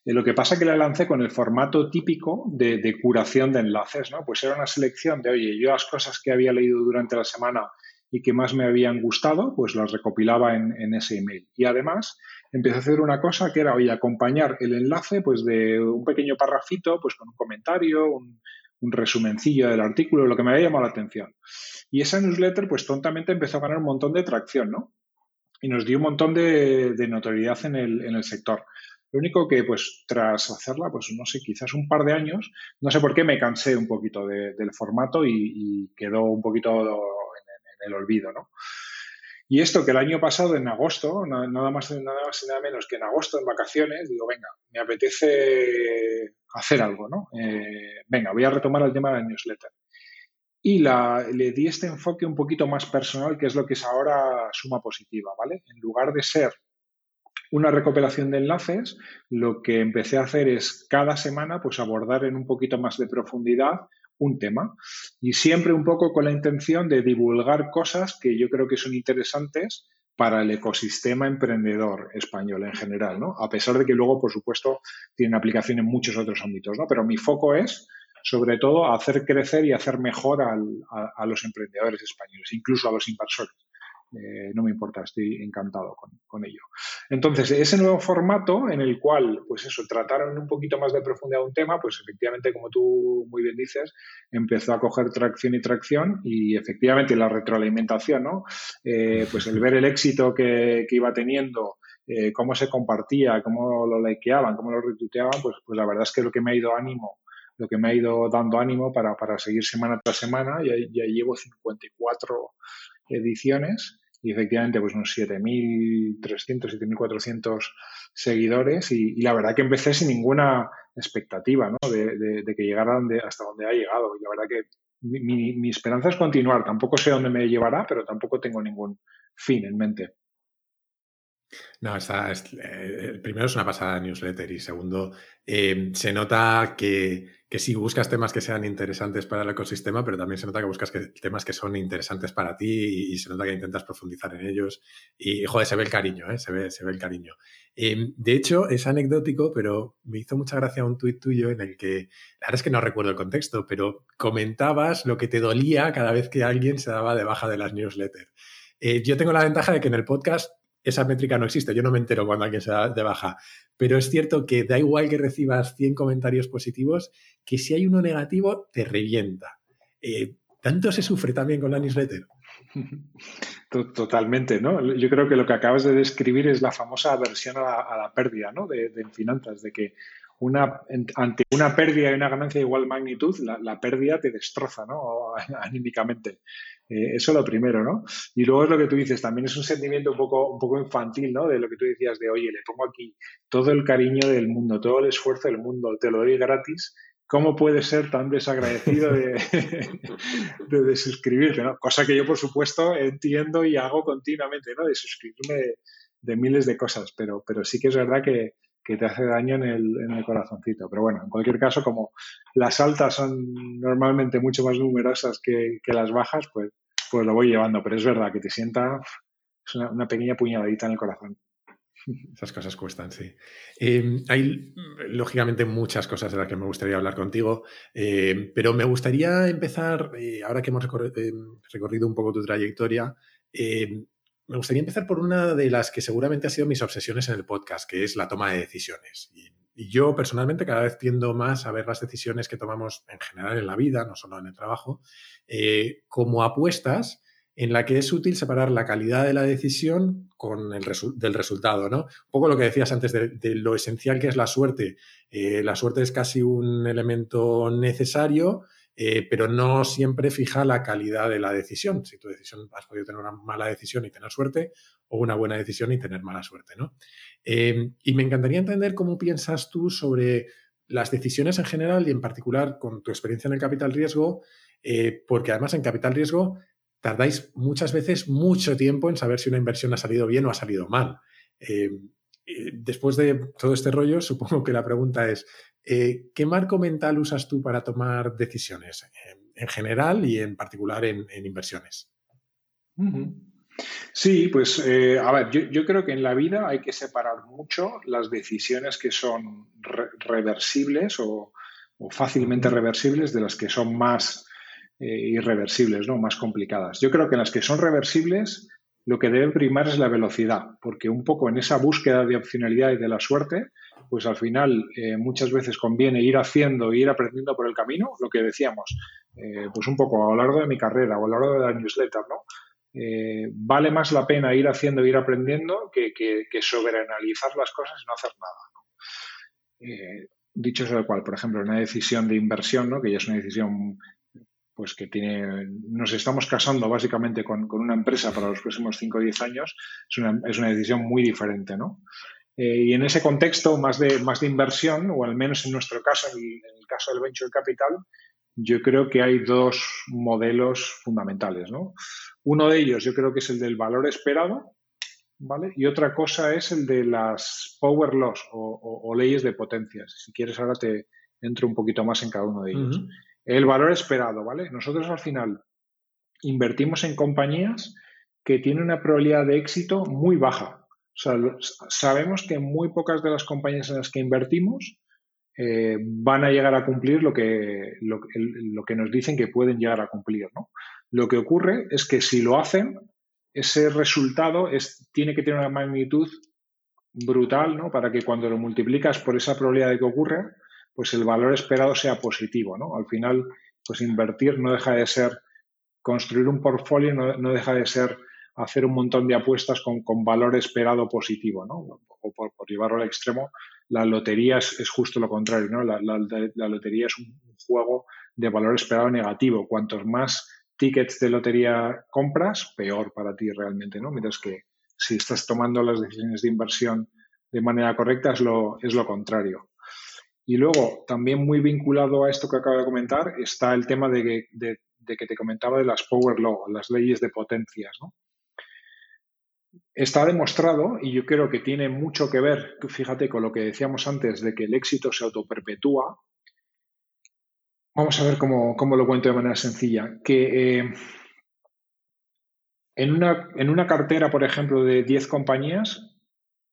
Eh, lo que pasa es que la lancé con el formato típico de, curación de enlaces, ¿no? Pues era una selección de, oye, yo las cosas que había leído durante la semana y que más me habían gustado, pues las recopilaba en ese email. Y además empecé a hacer una cosa que era, oye, acompañar el enlace pues de un pequeño parrafito, pues con un comentario, un, resumencillo del artículo, lo que me había llamado la atención. Y esa newsletter, pues tontamente empezó a ganar un montón de tracción, ¿no? Y nos dio un montón de, notoriedad en el, en el sector. Lo único que, pues, tras hacerla, pues, no sé, quizás un par de años, no sé por qué me cansé un poquito del formato y, quedó un poquito en, en, el olvido, ¿no? Y esto que el año pasado, en agosto, nada más, nada más y nada menos que en agosto, en vacaciones, digo, venga, me apetece hacer algo, ¿no? Eh, venga, voy a retomar el tema de la newsletter. Y la, le di este enfoque un poquito más personal, que es lo que es ahora suma positiva, ¿vale? En lugar de ser una recopilación de enlaces, lo que empecé a hacer es cada semana pues abordar en un poquito más de profundidad un tema y siempre un poco con la intención de divulgar cosas que yo creo que son interesantes para el ecosistema emprendedor español en general, ¿no? A pesar de que luego, por supuesto, tienen aplicación en muchos otros ámbitos, ¿no? Pero mi foco es, sobre todo, hacer crecer y hacer mejor a los emprendedores españoles, incluso a los inversores. Eh, no me importa, estoy encantado con, ello. Entonces, ese nuevo formato en el cual, pues eso, trataron un poquito más de profundidad un tema, pues efectivamente, como tú muy bien dices, empezó a coger tracción y tracción y efectivamente la retroalimentación, ¿no? Eh, pues el ver el éxito que, iba teniendo, eh, cómo se compartía, cómo lo likeaban, cómo lo retuiteaban, pues, pues la verdad es que lo que me ha ido ánimo lo que me ha ido dando ánimo para, seguir semana tras semana. Ya, ya llevo 54 ediciones y efectivamente pues unos 7.300, 7.400 seguidores y, la verdad que empecé sin ninguna expectativa ¿no? de, que llegara hasta donde ha llegado y la verdad que mi, esperanza es continuar, tampoco sé dónde me llevará, pero tampoco tengo ningún fin en mente. No, está, es, eh, primero es una pasada newsletter y segundo, eh, se nota que, que sí buscas temas que sean interesantes para el ecosistema, pero también se nota que buscas temas que son interesantes para ti y, se nota que intentas profundizar en ellos. Y, joder, se ve el cariño, ¿eh? se, ve, se ve el cariño. Em, de hecho, es anecdótico, pero me hizo mucha gracia un tuit tuyo en el que, la verdad es que no recuerdo el contexto, pero comentabas lo que te dolía cada vez que alguien se daba de baja de las newsletters. Eh, yo tengo la ventaja de que en el podcast esa métrica no existe. Yo no me entero cuando alguien se da de baja. Pero es cierto que da igual que recibas 100 comentarios positivos, que si hay uno negativo, te revienta. Eh, ¿Tanto se sufre también con la newsletter? Totalmente, ¿no? Yo creo que lo que acabas de describir es la famosa aversión a la, pérdida, ¿no? De, finanzas, de que una, ante una pérdida y una ganancia de igual magnitud, la, pérdida te destroza, ¿no? <laughs> Anímicamente. Eh, eso lo primero, ¿no? Y luego es lo que tú dices, también es un sentimiento un poco, un poco infantil, ¿no? De lo que tú decías de, oye, le pongo aquí todo el cariño del mundo, todo el esfuerzo del mundo, te lo doy gratis. ¿Cómo puede ser tan desagradecido <laughs> de, de, suscribirte, ¿no? Cosa que yo, por supuesto, entiendo y hago continuamente, ¿no? De suscribirme de, miles de cosas, pero, pero sí que es verdad que, que te hace daño en el, en el, corazoncito. Pero bueno, en cualquier caso, como las altas son normalmente mucho más numerosas que, que las bajas, pues, pues lo voy llevando. Pero es verdad que te sienta es una, pequeña puñaladita en el corazón. <laughs> Esas cosas cuestan, sí. Eh, hay, lógicamente, muchas cosas de las que me gustaría hablar contigo, eh, pero me gustaría empezar, eh, ahora que hemos recorrido un poco tu trayectoria, me gustaría empezar por una de las que seguramente ha sido mis obsesiones en el podcast, que es la toma de decisiones. Y, yo personalmente cada vez tiendo más a ver las decisiones que tomamos en general en la vida, no solo en el trabajo, eh, como apuestas en la que es útil separar la calidad de la decisión con el del resultado, ¿no? Un poco lo que decías antes de, lo esencial que es la suerte. Eh, la suerte es casi un elemento necesario, eh, pero no siempre fija la calidad de la decisión. Si tu decisión has podido tener una mala decisión y tener suerte, o una buena decisión y tener mala suerte, ¿no? Eh, y me encantaría entender cómo piensas tú sobre las decisiones en general y en particular con tu experiencia en el capital riesgo, eh, porque además en capital riesgo tardáis muchas veces mucho tiempo en saber si una inversión ha salido bien o ha salido mal. después de todo este rollo, <laughs> supongo que la pregunta es, eh, ¿Qué marco mental usas tú para tomar decisiones en, general y en particular en, inversiones? Sí, pues eh, a ver, yo, creo que en la vida hay que separar mucho las decisiones que son reversibles o, fácilmente reversibles de las que son más eh, irreversibles, ¿no? más complicadas. Yo creo que en las que son reversibles lo que debe primar es la velocidad, porque un poco en esa búsqueda de opcionalidad y de la suerte, pues al final eh, muchas veces conviene ir haciendo e ir aprendiendo por el camino, lo que decíamos, eh, pues un poco a lo largo de mi carrera o a lo largo de la newsletter, ¿no? Vale más la pena ir haciendo e ir aprendiendo que, que, sobreanalizar las cosas y no hacer nada. dicho eso de cual, por ejemplo, una decisión de inversión, ¿no? que ya es una decisión pues que tiene, nos estamos casando básicamente con, una empresa para los próximos 5 o 10 años, es una, es una decisión muy diferente, ¿no? Eh, y en ese contexto más de, más de inversión, o al menos en nuestro caso, en el, caso del Venture Capital, yo creo que hay dos modelos fundamentales, ¿no? Uno de ellos yo creo que es el del valor esperado, ¿vale? Y otra cosa es el de las power laws o, leyes de potencias. Si quieres ahora te entro un poquito más en cada uno de ellos. El valor esperado, ¿vale? Nosotros al final invertimos en compañías que tienen una probabilidad de éxito muy baja. O sea, sabemos que muy pocas de las compañías en las que invertimos eh, van a llegar a cumplir lo que, lo, que nos dicen que pueden llegar a cumplir. ¿no? Lo que ocurre es que si lo hacen, ese resultado es, tiene que tener una magnitud brutal ¿no? para que cuando lo multiplicas por esa probabilidad de que ocurra, pues el valor esperado sea positivo, ¿no? Al final, pues invertir no deja de ser, construir un portfolio no, deja de ser hacer un montón de apuestas con, valor esperado positivo, ¿no? O por, llevarlo al extremo, la lotería es, justo lo contrario, ¿no? La, lotería es un juego de valor esperado negativo. Cuantos más tickets de lotería compras, peor para ti realmente, ¿no? Mientras que si estás tomando las decisiones de inversión de manera correcta es lo, es lo contrario. Y luego, también muy vinculado a esto que acabo de comentar, está el tema de que, te comentaba de las power law, las leyes de potencias. Está demostrado, y yo creo que tiene mucho que ver, fíjate, con lo que decíamos antes de que el éxito se autoperpetúa, Vamos a ver cómo, lo cuento de manera sencilla. Que eh, en, una, en una cartera, por ejemplo, de 10 compañías,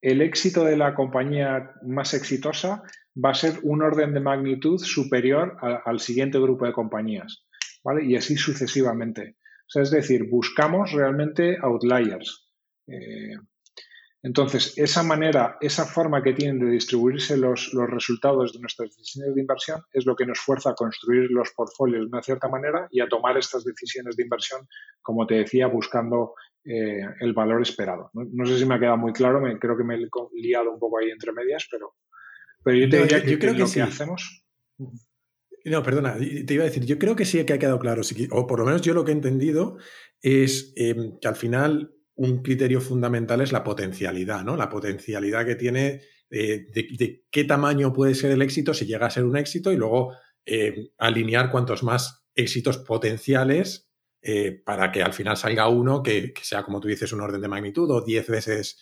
el éxito de la compañía más exitosa va a ser un orden de magnitud superior al siguiente grupo de compañías, ¿vale? Y así sucesivamente. O sea, es decir, buscamos realmente outliers. Eh, entonces, esa manera, esa forma que tienen de distribuirse los, resultados de nuestras decisiones de inversión es lo que nos fuerza a construir los portfolios de una cierta manera y a tomar estas decisiones de inversión, como te decía, buscando eh, el valor esperado. No, sé si me ha quedado muy claro, creo que me he liado un poco ahí entre medias, pero, pero yo te diría que, creo que, lo que hacemos. No, perdona, te iba a decir, yo creo que sí que ha quedado claro, o por lo menos yo lo que he entendido es em, que al final un criterio fundamental es la potencialidad, ¿no? La potencialidad que tiene eh, de, qué tamaño puede ser el éxito si llega a ser un éxito y luego eh, alinear cuantos más éxitos potenciales eh, para que al final salga uno que, sea, como tú dices, un orden de magnitud o 10 veces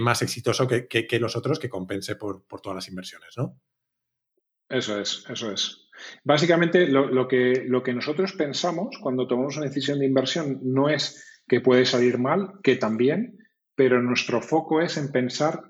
más exitoso que, los otros que compense por, todas las inversiones, ¿no? Eso es, eso es. Básicamente, lo, que, lo que nosotros pensamos cuando tomamos una decisión de inversión no es que puede salir mal, que también, pero nuestro foco es en pensar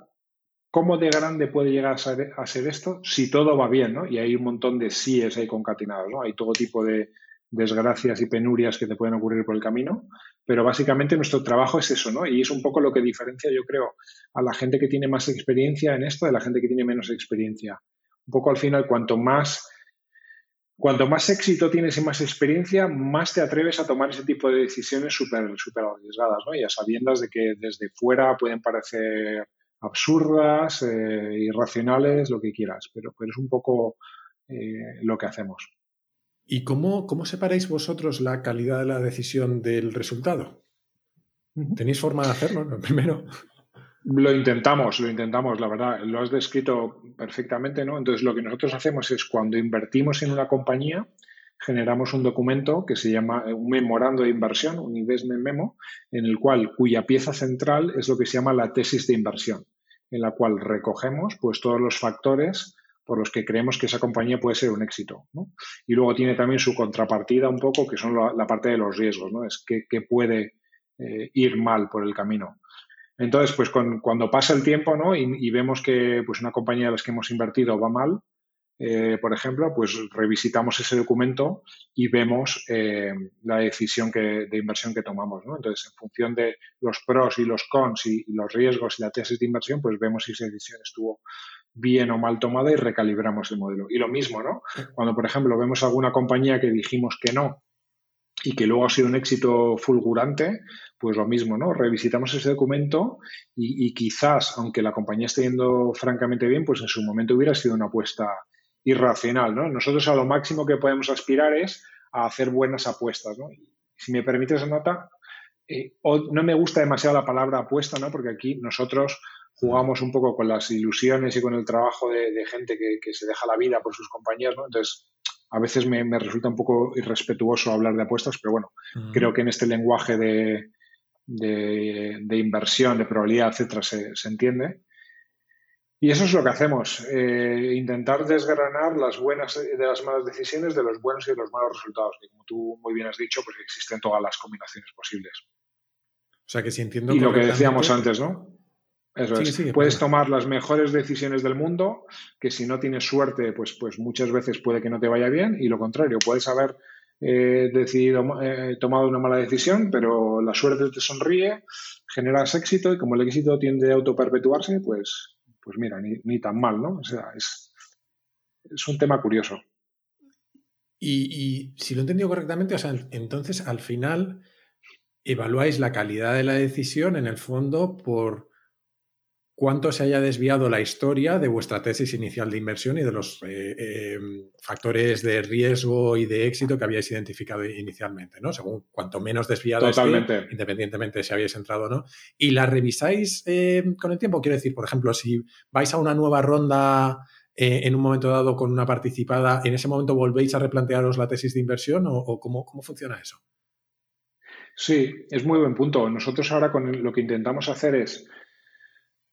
cómo de grande puede llegar a ser, esto si todo va bien, ¿no? Y hay un montón de síes ahí concatenados, ¿no? Hay todo tipo de desgracias y penurias que te pueden ocurrir por el camino, pero básicamente nuestro trabajo es eso, ¿no? Y es un poco lo que diferencia, yo creo, a la gente que tiene más experiencia en esto de la gente que tiene menos experiencia. Un poco al final, cuanto más Cuanto más éxito tienes y más experiencia, más te atreves a tomar ese tipo de decisiones súper super arriesgadas, ¿no? Y a sabiendas de que desde fuera pueden parecer absurdas, eh, irracionales, lo que quieras, pero, pero es un poco eh, lo que hacemos. ¿Y cómo, cómo separáis vosotros la calidad de la decisión del resultado? ¿Tenéis forma de hacerlo? <laughs> Primero. Lo intentamos, lo intentamos, la verdad, lo has descrito perfectamente, ¿no? Entonces, lo que nosotros hacemos es cuando invertimos en una compañía, generamos un documento que se llama un memorando de inversión, un investment memo, en el cual, cuya pieza central es lo que se llama la tesis de inversión, en la cual recogemos pues todos los factores por los que creemos que esa compañía puede ser un éxito. Y luego tiene también su contrapartida un poco, que son la, parte de los riesgos, ¿no? Es que, puede eh, ir mal por el camino. Entonces, pues cuando pasa el tiempo ¿no? y, vemos que pues una compañía de las que hemos invertido va mal, eh, por ejemplo, pues revisitamos ese documento y vemos eh, la decisión de inversión que tomamos. ¿no? Entonces, en función de los pros y los cons y, los riesgos y la tesis de inversión, pues vemos si esa decisión estuvo bien o mal tomada y recalibramos el modelo. Y lo mismo, ¿no? Cuando, por ejemplo, vemos alguna compañía que dijimos que no y que luego ha sido un éxito fulgurante, pues lo mismo, ¿no? Revisitamos ese documento y, quizás, aunque la compañía esté yendo francamente bien, pues en su momento hubiera sido una apuesta irracional, ¿no? Nosotros a lo máximo que podemos aspirar es a hacer buenas apuestas, ¿no? Si me permite esa nota, eh, no me gusta demasiado la palabra apuesta, ¿no? Porque aquí nosotros jugamos un poco con las ilusiones y con el trabajo de, gente que, que, se deja la vida por sus compañías, ¿no? Entonces, a veces me, resulta un poco irrespetuoso hablar de apuestas, pero bueno, creo que en este lenguaje de, de, inversión, de probabilidad, etcétera, se, entiende. Y eso es lo que hacemos, eh, intentar desgranar las buenas de las malas decisiones de los buenos y de los malos resultados, que como tú muy bien has dicho, pues existen todas las combinaciones posibles. O sea que si entiendo. Y lo que decíamos antes, ¿no? Eso es. puedes tomar las mejores decisiones del mundo, que si no tienes suerte, pues, pues muchas veces puede que no te vaya bien, y lo contrario, puedes haber eh, decidido, eh, tomado una mala decisión, pero la suerte te sonríe, generas éxito, y como el éxito tiende a autoperpetuarse, pues, pues mira, ni, tan mal, ¿no? O sea, es, es un tema curioso. Y, y, si lo he entendido correctamente, o sea, entonces al final evaluáis la calidad de la decisión en el fondo por cuánto se haya desviado la historia de vuestra tesis inicial de inversión y de los eh, em, factores de riesgo y de éxito que habíais identificado inicialmente, ¿no? Según cuanto menos desviado esté, independientemente de si habéis entrado o no. ¿Y la revisáis em, con el tiempo? Quiero decir, por ejemplo, si vais a una nueva ronda eh, en un momento dado con una participada, ¿en ese momento volvéis a replantearos la tesis de inversión o, cómo, cómo funciona eso? Sí, es muy buen punto. Nosotros ahora con lo que intentamos hacer es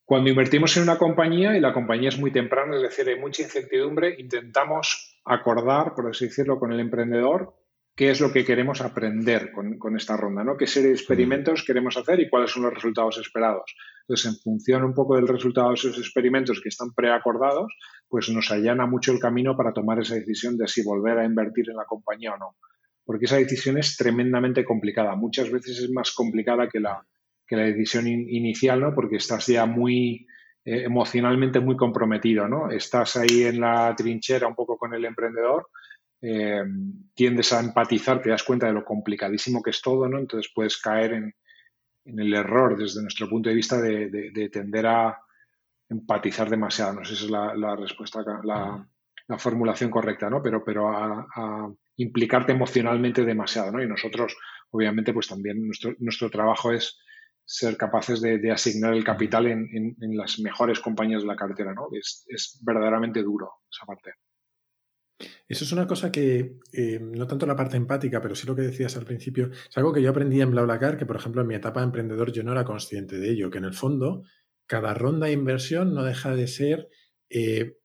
Cuando invertimos en una compañía y la compañía es muy temprana, es decir, hay mucha incertidumbre, intentamos acordar, por así decirlo, con el emprendedor qué es lo que queremos aprender con, esta ronda, ¿no? ¿Qué serie de experimentos queremos hacer y cuáles son los resultados esperados? Entonces, en función un poco del resultado de esos experimentos que están preacordados, pues nos allana mucho el camino para tomar esa decisión de si volver a invertir en la compañía o no. Porque esa decisión es tremendamente complicada. Muchas veces es más complicada que la, que la decisión inicial, ¿no? Porque estás ya muy eh, emocionalmente muy comprometido, ¿no? Estás ahí en la trinchera un poco con el emprendedor eh, tiendes a empatizar, te das cuenta de lo complicadísimo que es todo, ¿no? Entonces puedes caer en, el error desde nuestro punto de vista de, tender a empatizar demasiado. No sé si es la, respuesta, la, formulación correcta, ¿no? Pero, pero a, implicarte emocionalmente demasiado, ¿no? Y nosotros, obviamente, pues también nuestro, nuestro trabajo es ser capaces de, asignar el capital en, las mejores compañías de la cartera, ¿no? Es, verdaderamente duro esa parte. Eso es una cosa que, eh, no tanto la parte empática, pero sí lo que decías al principio, es algo que yo aprendí en BlaBlaCar, que por ejemplo en mi etapa de emprendedor yo no era consciente de ello, que en el fondo cada ronda de inversión no deja de ser eh,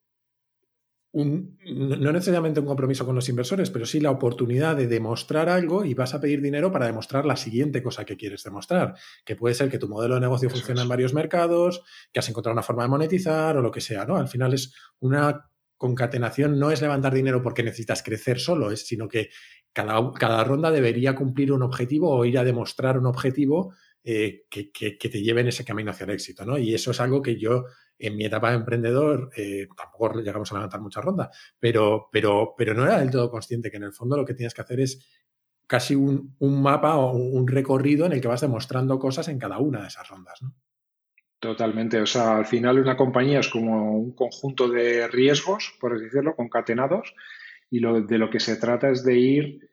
un, no necesariamente un compromiso con los inversores, pero sí la oportunidad de demostrar algo y vas a pedir dinero para demostrar la siguiente cosa que quieres demostrar, que puede ser que tu modelo de negocio funciona en varios mercados, que has encontrado una forma de monetizar o lo que sea, ¿no? Al final es una concatenación no es levantar dinero porque necesitas crecer solo, es, sino que cada, cada, ronda debería cumplir un objetivo o ir a demostrar un objetivo eh, que, te lleve en ese camino hacia el éxito. ¿no? Y eso es algo que yo en mi etapa de emprendedor eh, tampoco llegamos a levantar muchas rondas, pero, pero, pero no era del todo consciente que en el fondo lo que tienes que hacer es casi un, un mapa o un recorrido en el que vas demostrando cosas en cada una de esas rondas. ¿no? Totalmente. O sea, al final una compañía es como un conjunto de riesgos, por así decirlo, concatenados, y lo, de lo que se trata es de ir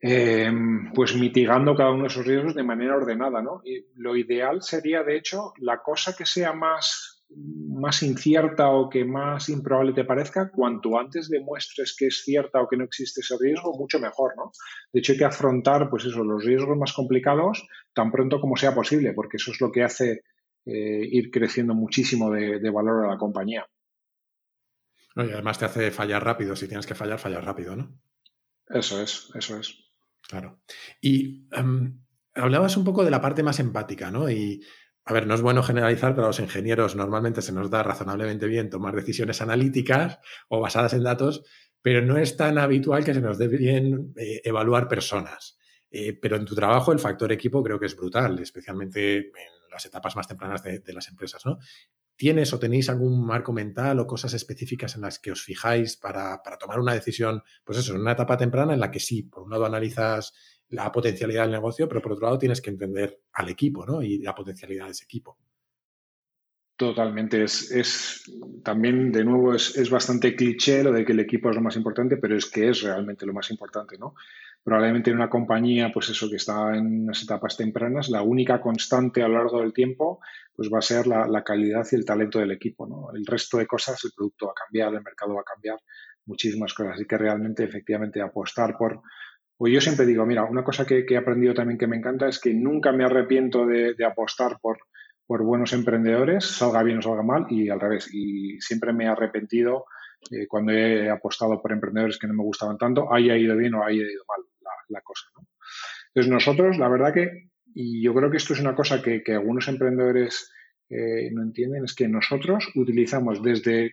eh, pues mitigando cada uno de esos riesgos de manera ordenada, ¿no? Y lo ideal sería, de hecho, la cosa que sea más, más incierta o que más improbable te parezca, cuanto antes demuestres que es cierta o que no existe ese riesgo, mucho mejor, ¿no? De hecho, hay que afrontar, pues eso, los riesgos más complicados tan pronto como sea posible, porque eso es lo que hace eh, ir creciendo muchísimo de, valor a la compañía. y además te hace fallar rápido. Si tienes que fallar, fallar rápido, ¿no? Eso es, eso es. Claro. Y em, hablabas un poco de la parte más empática, ¿no? Y, a ver, no es bueno generalizar, pero a los ingenieros normalmente se nos da razonablemente bien tomar decisiones analíticas o basadas en datos, pero no es tan habitual que se nos dé bien eh, evaluar personas. Eh, pero en tu trabajo el factor equipo creo que es brutal, especialmente en las etapas más tempranas de, las empresas, ¿no? ¿Tienes o tenéis algún marco mental o cosas específicas en las que os fijáis para, tomar una decisión, pues eso, en una etapa temprana en la que sí, por un lado analizas la potencialidad del negocio, pero por otro lado tienes que entender al equipo, ¿no? Y la potencialidad de ese equipo. Totalmente. Es, también, de nuevo, es, es, bastante cliché lo de que el equipo es lo más importante, pero es que es realmente lo más importante, ¿no? probablemente en una compañía, pues eso, que está en unas etapas tempranas, la única constante a lo largo del tiempo, pues va a ser la, calidad y el talento del equipo, ¿no? El resto de cosas, el producto va a cambiar, el mercado va a cambiar, muchísimas cosas. Así que realmente, efectivamente, apostar por... Pues yo siempre digo, mira, una cosa que, he aprendido también que me encanta es que nunca me arrepiento de, apostar por, buenos emprendedores, salga bien o salga mal, y al revés. Y siempre me he arrepentido eh, cuando he apostado por emprendedores que no me gustaban tanto, haya ido bien o haya ido mal la, cosa. Entonces nosotros, la verdad que, y yo creo que esto es una cosa que, algunos emprendedores eh, no entienden, es que nosotros utilizamos desde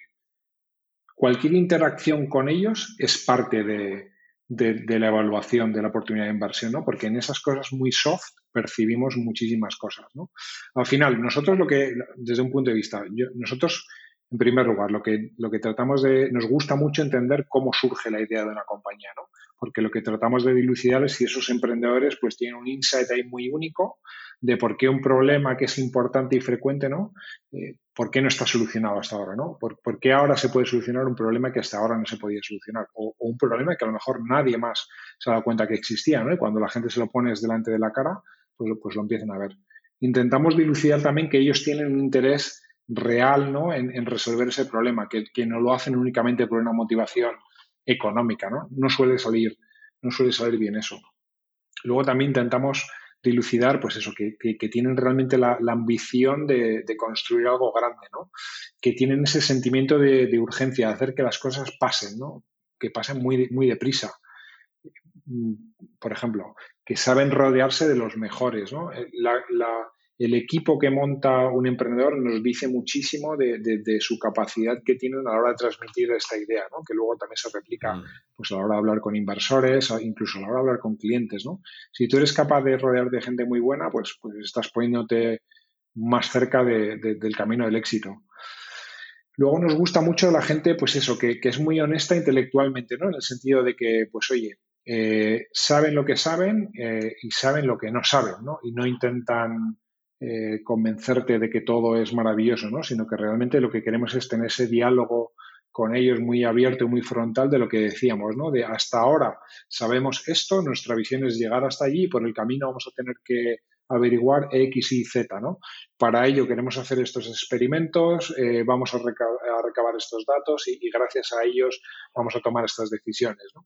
cualquier interacción con ellos es parte de, la evaluación de la oportunidad de inversión, ¿no? Porque en esas cosas muy soft percibimos muchísimas cosas, ¿no? Al final, nosotros lo que, desde un punto de vista, nosotros en primer lugar, lo que, lo que tratamos de, nos gusta mucho entender cómo surge la idea de una compañía, ¿no? Porque lo que tratamos de dilucidar es si esos emprendedores pues tienen un insight ahí muy único de por qué un problema que es importante y frecuente, ¿no? Eh, ¿Por qué no está solucionado hasta ahora, ¿no? ¿Por, qué ahora se puede solucionar un problema que hasta ahora no se podía solucionar? O, un problema que a lo mejor nadie más se ha dado cuenta que existía, ¿no? Y cuando la gente se lo pone delante de la cara, pues, pues lo empiezan a ver. Intentamos dilucidar también que ellos tienen un interés real ¿no? en, resolver ese problema, que, no lo hacen únicamente por una motivación económica, ¿no? No suele salir, no suele salir bien eso. Luego también intentamos dilucidar, pues eso, que, tienen realmente la, ambición de, construir algo grande, ¿no? Que tienen ese sentimiento de, urgencia, de hacer que las cosas pasen, ¿no? Que pasen muy, muy deprisa. Mm, por ejemplo, que saben rodearse de los mejores, ¿no? Eh, el equipo que monta un emprendedor nos dice muchísimo de, su capacidad que tienen a la hora de transmitir esta idea, ¿no? que luego también se replica mm. pues, a la hora de hablar con inversores, incluso a la hora de hablar con clientes. ¿no? Si tú eres capaz de rodear de gente muy buena, pues, pues estás poniéndote más cerca del camino del éxito. Luego nos gusta mucho la gente, pues eso, que, es muy honesta intelectualmente, ¿no? En el sentido de que, pues oye, eh, saben lo que saben eh, y saben lo que no saben, ¿no? Y no intentan eh, convencerte de que todo es maravilloso, ¿no? sino que realmente lo que queremos es tener ese diálogo con ellos muy abierto y muy frontal de lo que decíamos, ¿no? De hasta ahora sabemos esto, nuestra visión es llegar hasta allí y por el camino vamos a tener que averiguar X y Z, ¿no? Para ello queremos hacer estos experimentos, eh, vamos a, recabar estos datos y, y, gracias a ellos vamos a tomar estas decisiones, ¿no?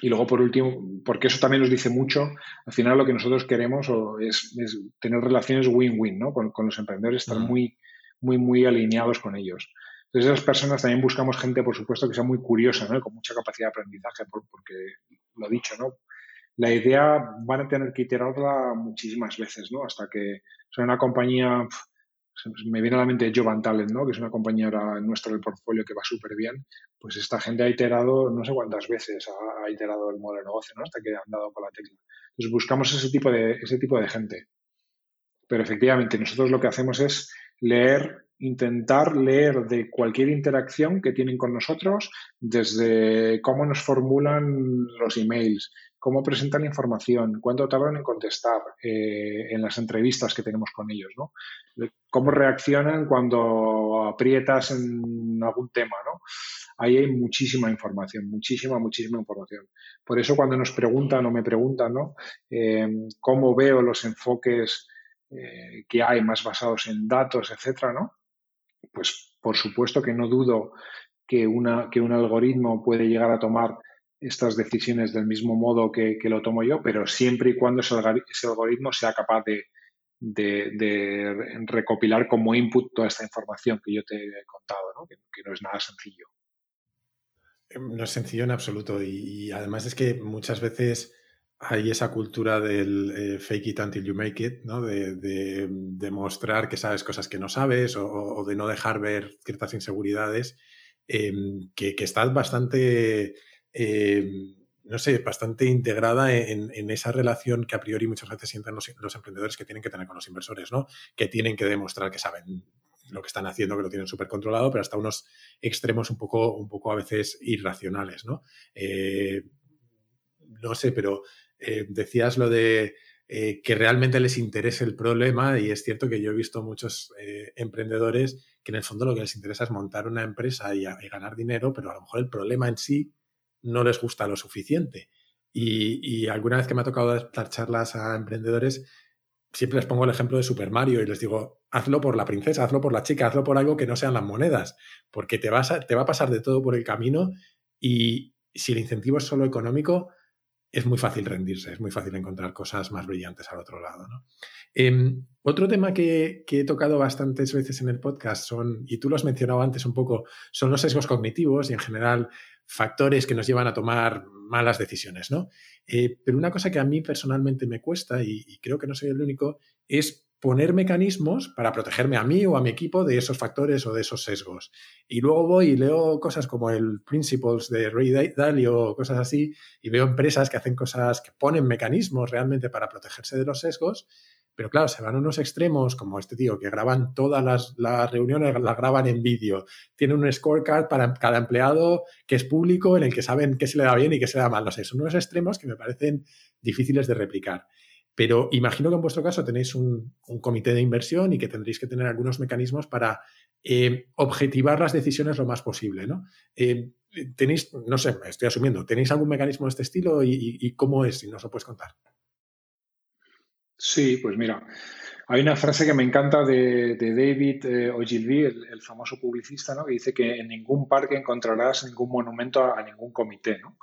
Y luego, por último, porque eso también nos dice mucho, al final lo que nosotros queremos es, tener relaciones win-win, ¿no? Con, los emprendedores, estar muy, muy, muy alineados con ellos. Entonces, esas personas también buscamos gente, por supuesto, que sea muy curiosa, ¿no? con mucha capacidad de aprendizaje, porque, lo dicho, ¿no? La idea van a tener que iterarla muchísimas veces, ¿no? Hasta que sea una compañía me viene a la mente Jovan Talent, ¿no? que es una compañía nuestra del portfolio que va súper bien, pues esta gente ha iterado no sé cuántas veces ha, iterado el modelo de negocio, ¿no? hasta que han dado con la tecla. Entonces buscamos ese tipo, de, ese tipo de gente. Pero efectivamente, nosotros lo que hacemos es leer, intentar leer de cualquier interacción que tienen con nosotros, desde cómo nos formulan los emails, cómo presentan la información, cuánto tardan en contestar eh, en las entrevistas que tenemos con ellos, ¿no? Cómo reaccionan cuando aprietas en algún tema, ¿no? Ahí hay muchísima información, muchísima, muchísima información. Por eso cuando nos preguntan o me preguntan, ¿no? Eh, ¿Cómo veo los enfoques eh, que hay más basados en datos, etcétera, ¿no? Pues por supuesto que no dudo que, una, que un algoritmo puede llegar a tomar estas decisiones del mismo modo que, lo tomo yo, pero siempre y cuando ese, algoritmo sea capaz de, recopilar como input toda esta información que yo te he contado, Que, no es nada sencillo. Em, no es sencillo en absoluto y, además es que muchas veces hay esa cultura del eh, fake it until you make it, ¿no? de, demostrar que sabes cosas que no sabes o, de no dejar ver ciertas inseguridades em, que, que están bastante eh, no sé, bastante integrada en, esa relación que a priori muchas veces sienten los, emprendedores que tienen que tener con los inversores, ¿no? Que tienen que demostrar que saben lo que están haciendo, que lo tienen súper controlado, pero hasta unos extremos un poco, un poco a veces irracionales, ¿no? Eh, no sé, pero eh, decías lo de que realmente les interese el problema y es cierto que yo he visto muchos emprendedores que en el fondo lo que les interesa es montar una empresa y, ganar dinero, pero a lo mejor el problema en sí no les gusta lo suficiente. Y, alguna vez que me ha tocado dar charlas a emprendedores, siempre les pongo el ejemplo de Super Mario y les digo, hazlo por la princesa, hazlo por la chica, hazlo por algo que no sean las monedas, porque te, vas te va a pasar de todo por el camino y si el incentivo es solo económico, es muy fácil rendirse, es muy fácil encontrar cosas más brillantes al otro lado. Em, otro tema que, que, he tocado bastantes veces en el podcast son, y tú lo has mencionado antes un poco, son los sesgos cognitivos y en general factores que nos llevan a tomar malas decisiones, ¿no? Eh, pero una cosa que a mí personalmente me cuesta, y, creo que no soy el único, es poner mecanismos para protegerme a mí o a mi equipo de esos factores o de esos sesgos. Y luego voy y leo cosas como el Principles de Ray Dalio o cosas así, y veo empresas que hacen cosas que ponen mecanismos realmente para protegerse de los sesgos, pero claro, se van a unos extremos como este tío, que graban todas las, reuniones, las graban en vídeo. Tiene un scorecard para cada empleado que es público, en el que saben qué se le da bien y qué se le da mal. No sé, son unos extremos que me parecen difíciles de replicar. Pero imagino que en vuestro caso tenéis un, comité de inversión y que tendréis que tener algunos mecanismos para eh, objetivar las decisiones lo más posible, ¿no? Eh, tenéis, no sé, estoy asumiendo, ¿tenéis algún mecanismo de este estilo y, y cómo es, si nos lo puedes contar? Sí, pues mira, Hay una frase que me encanta de, David eh, Ogilvy, el, famoso publicista, ¿no? que dice que en ningún parque encontrarás ningún monumento a, ningún comité, ¿no?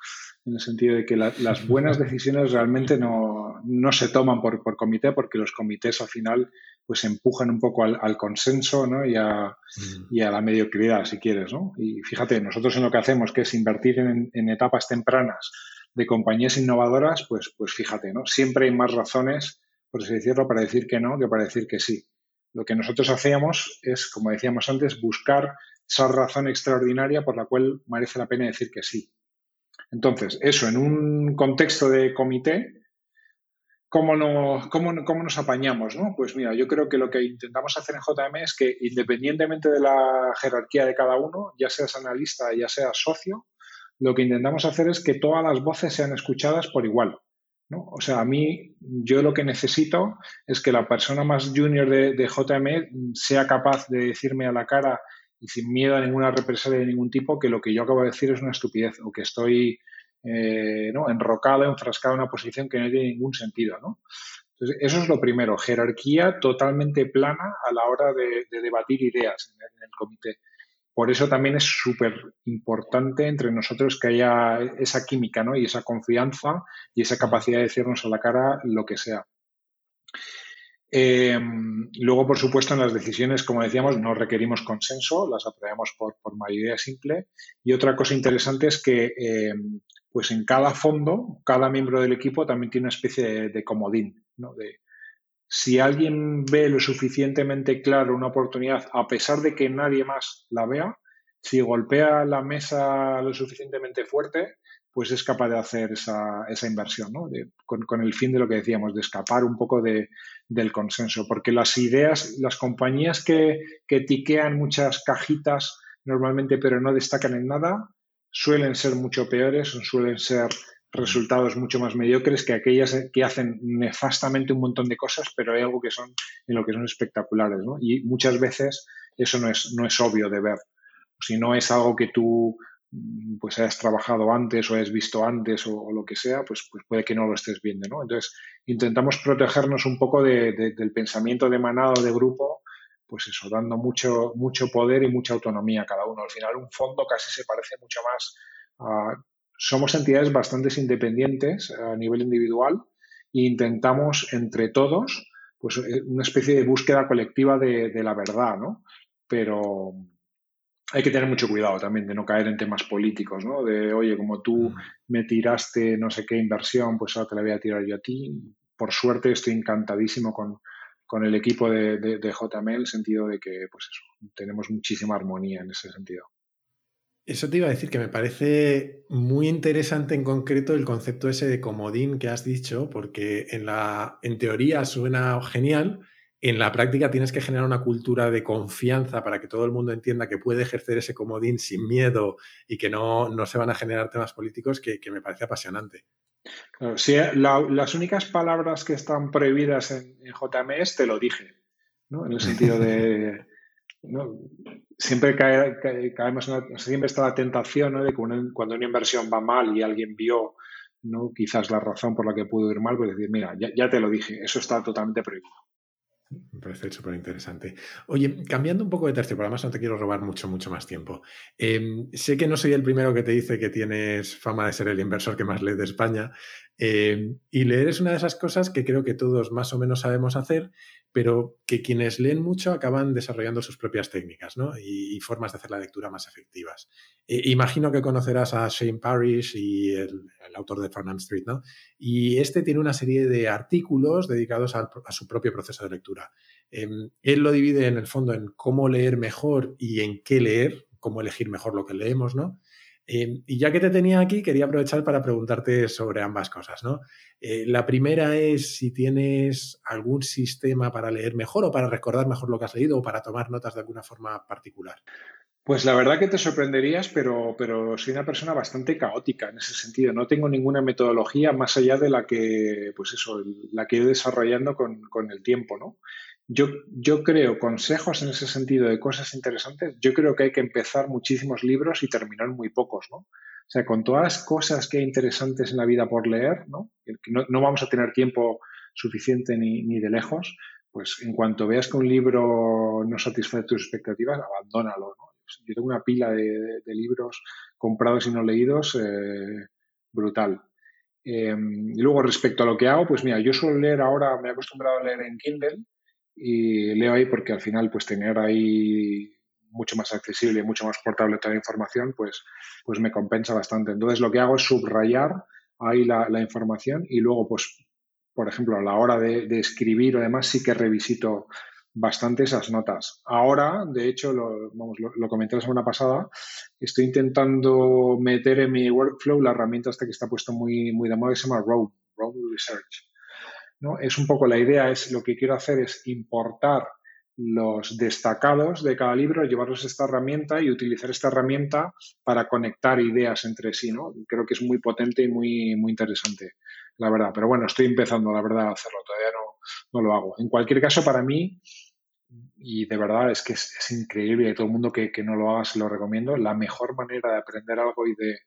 en el sentido de que las buenas decisiones realmente no, se toman por, por, comité porque los comités al final pues empujan un poco al, consenso ¿no? y, a, mm. y, a, la mediocridad, si quieres. ¿no? Y fíjate, nosotros en lo que hacemos, que es invertir en, en etapas tempranas de compañías innovadoras, pues, pues fíjate, ¿no? siempre hay más razones por así decirlo, para decir que no que para decir que sí. Lo que nosotros hacíamos es, como decíamos antes, buscar esa razón extraordinaria por la cual merece la pena decir que sí. Entonces, eso en un contexto de comité, ¿cómo, cómo, cómo nos apañamos? ¿no? Pues mira, yo creo que lo que intentamos hacer en JM es que independientemente de la jerarquía de cada uno, ya seas analista, ya seas socio, lo que intentamos hacer es que todas las voces sean escuchadas por igual. O sea, a mí, yo lo que necesito es que la persona más junior de, de JML sea capaz de decirme a la cara y sin miedo a ninguna represalia de ningún tipo que lo que yo acabo de decir es una estupidez o que estoy eh, ¿no? enrocado, enfrascado en una posición que no tiene ningún sentido. ¿no? Entonces, eso es lo primero, jerarquía totalmente plana a la hora de, debatir ideas en el comité. Por eso también es súper importante entre nosotros que haya esa química ¿no? y esa confianza y esa capacidad de decirnos a la cara lo que sea. Eh, luego, por supuesto, en las decisiones, como decíamos, no requerimos consenso, las aprobamos por, mayoría simple. Y otra cosa interesante es que, eh, pues en cada fondo, cada miembro del equipo también tiene una especie de, comodín, ¿no? Si alguien ve lo suficientemente claro una oportunidad, a pesar de que nadie más la vea, si golpea la mesa lo suficientemente fuerte, pues es capaz de hacer esa, esa inversión, ¿no? con, el fin de lo que decíamos, de escapar un poco de, del consenso. Porque las ideas, las compañías que, que tiquean muchas cajitas normalmente, pero no destacan en nada, suelen ser mucho peores, suelen ser resultados mucho más mediocres que aquellas que hacen nefastamente un montón de cosas, pero hay algo que son en lo que son espectaculares, ¿no? Y muchas veces eso no es, no es obvio de ver. Si no es algo que tú mm, pues hayas trabajado antes o hayas visto antes o, lo que sea, pues, pues puede que no lo estés viendo, ¿no? Entonces, intentamos protegernos un poco del pensamiento de manado de grupo, pues eso, dando mucho, mucho poder y mucha autonomía a cada uno. Al final, un fondo casi se parece mucho más a somos entidades bastante independientes a nivel individual e intentamos entre todos pues eh, una especie de búsqueda colectiva de, la verdad, ¿no? Pero hay que tener mucho cuidado también de no caer en temas políticos, ¿no? De, oye, como tú me tiraste no sé qué inversión, pues ahora te la voy a tirar yo a ti. Por suerte estoy encantadísimo con, el equipo de, de, de JML, en el sentido de que, pues eso, tenemos muchísima armonía en ese sentido. Eso te iba a decir que me parece muy interesante en concreto el concepto ese de comodín que has dicho, porque en, la, en teoría suena genial, en la práctica tienes que generar una cultura de confianza para que todo el mundo entienda que puede ejercer ese comodín sin miedo y que no, se van a generar temas políticos que, me parece apasionante. sí, las únicas palabras que están prohibidas en, en JMS te lo dije, ¿no? en el sentido de... <laughs> Siempre cae, caemos siempre está la tentación de que cuando una inversión va mal y alguien vio ¿no? quizás la razón por la que pudo ir mal, pues decir, mira, ya, te lo dije, eso está totalmente prohibido. Me parece súper interesante. Oye, cambiando un poco de tercio, por además no te quiero robar mucho, mucho más tiempo. Em, sé que no soy el primero que te dice que tienes fama de ser el inversor que más lee de España. Em, y leer es una de esas cosas que creo que todos más o menos sabemos hacer, pero que quienes leen mucho acaban desarrollando sus propias técnicas y, formas de hacer la lectura más efectivas. imagino que conocerás a Shane Parrish y el, autor de Farnham Street, ¿no? y este tiene una serie de artículos dedicados a, su propio proceso de lectura. Em, él lo divide en el fondo en cómo leer mejor y en qué leer, cómo elegir mejor lo que leemos, ¿no? Em, y ya que te tenía aquí, quería aprovechar para preguntarte sobre ambas cosas, ¿no? Eh, la primera es si tienes algún sistema para leer mejor o para recordar mejor lo que has leído o para tomar notas de alguna forma particular. Pues la verdad que te sorprenderías, pero, pero soy una persona bastante caótica en ese sentido. No tengo ninguna metodología más allá de la que, pues eso, la que he ido desarrollando con, con el tiempo, ¿no? Yo, yo creo, consejos en ese sentido de cosas interesantes, yo creo que hay que empezar muchísimos libros y terminar muy pocos, ¿no? O sea, con todas las cosas que hay interesantes en la vida por leer, ¿no? No, no vamos a tener tiempo suficiente ni, ni, de lejos, pues en cuanto veas que un libro no satisface tus expectativas, abandónalo. Yo tengo una pila de, libros comprados y no leídos eh, brutal. Em, y luego, respecto a lo que hago, pues mira, yo suelo leer ahora, me he acostumbrado a leer en Kindle y leo ahí porque al final, pues tener ahí mucho más accesible y mucho más portable toda la información, pues, pues me compensa bastante. Entonces, lo que hago es subrayar ahí la, información y luego, pues, por ejemplo, a la hora de, escribir o demás, sí que revisito bastante esas notas. Ahora, de hecho, lo, vamos, lo, comenté la semana pasada, estoy intentando meter en mi workflow la herramienta esta que está puesto muy, muy de moda, que se llama Road, Road Research. Es un poco la idea, es lo que quiero hacer es importar los destacados de cada libro, llevarlos esta herramienta y utilizar esta herramienta para conectar ideas entre sí, ¿no? Creo que es muy potente y muy, muy interesante, la verdad. Pero bueno, estoy empezando, la verdad, a hacerlo. Todavía no, no lo hago. En cualquier caso, para mí, y de verdad es que es, increíble, y todo el mundo que, que, no lo haga se lo recomiendo, la mejor manera de aprender algo y de,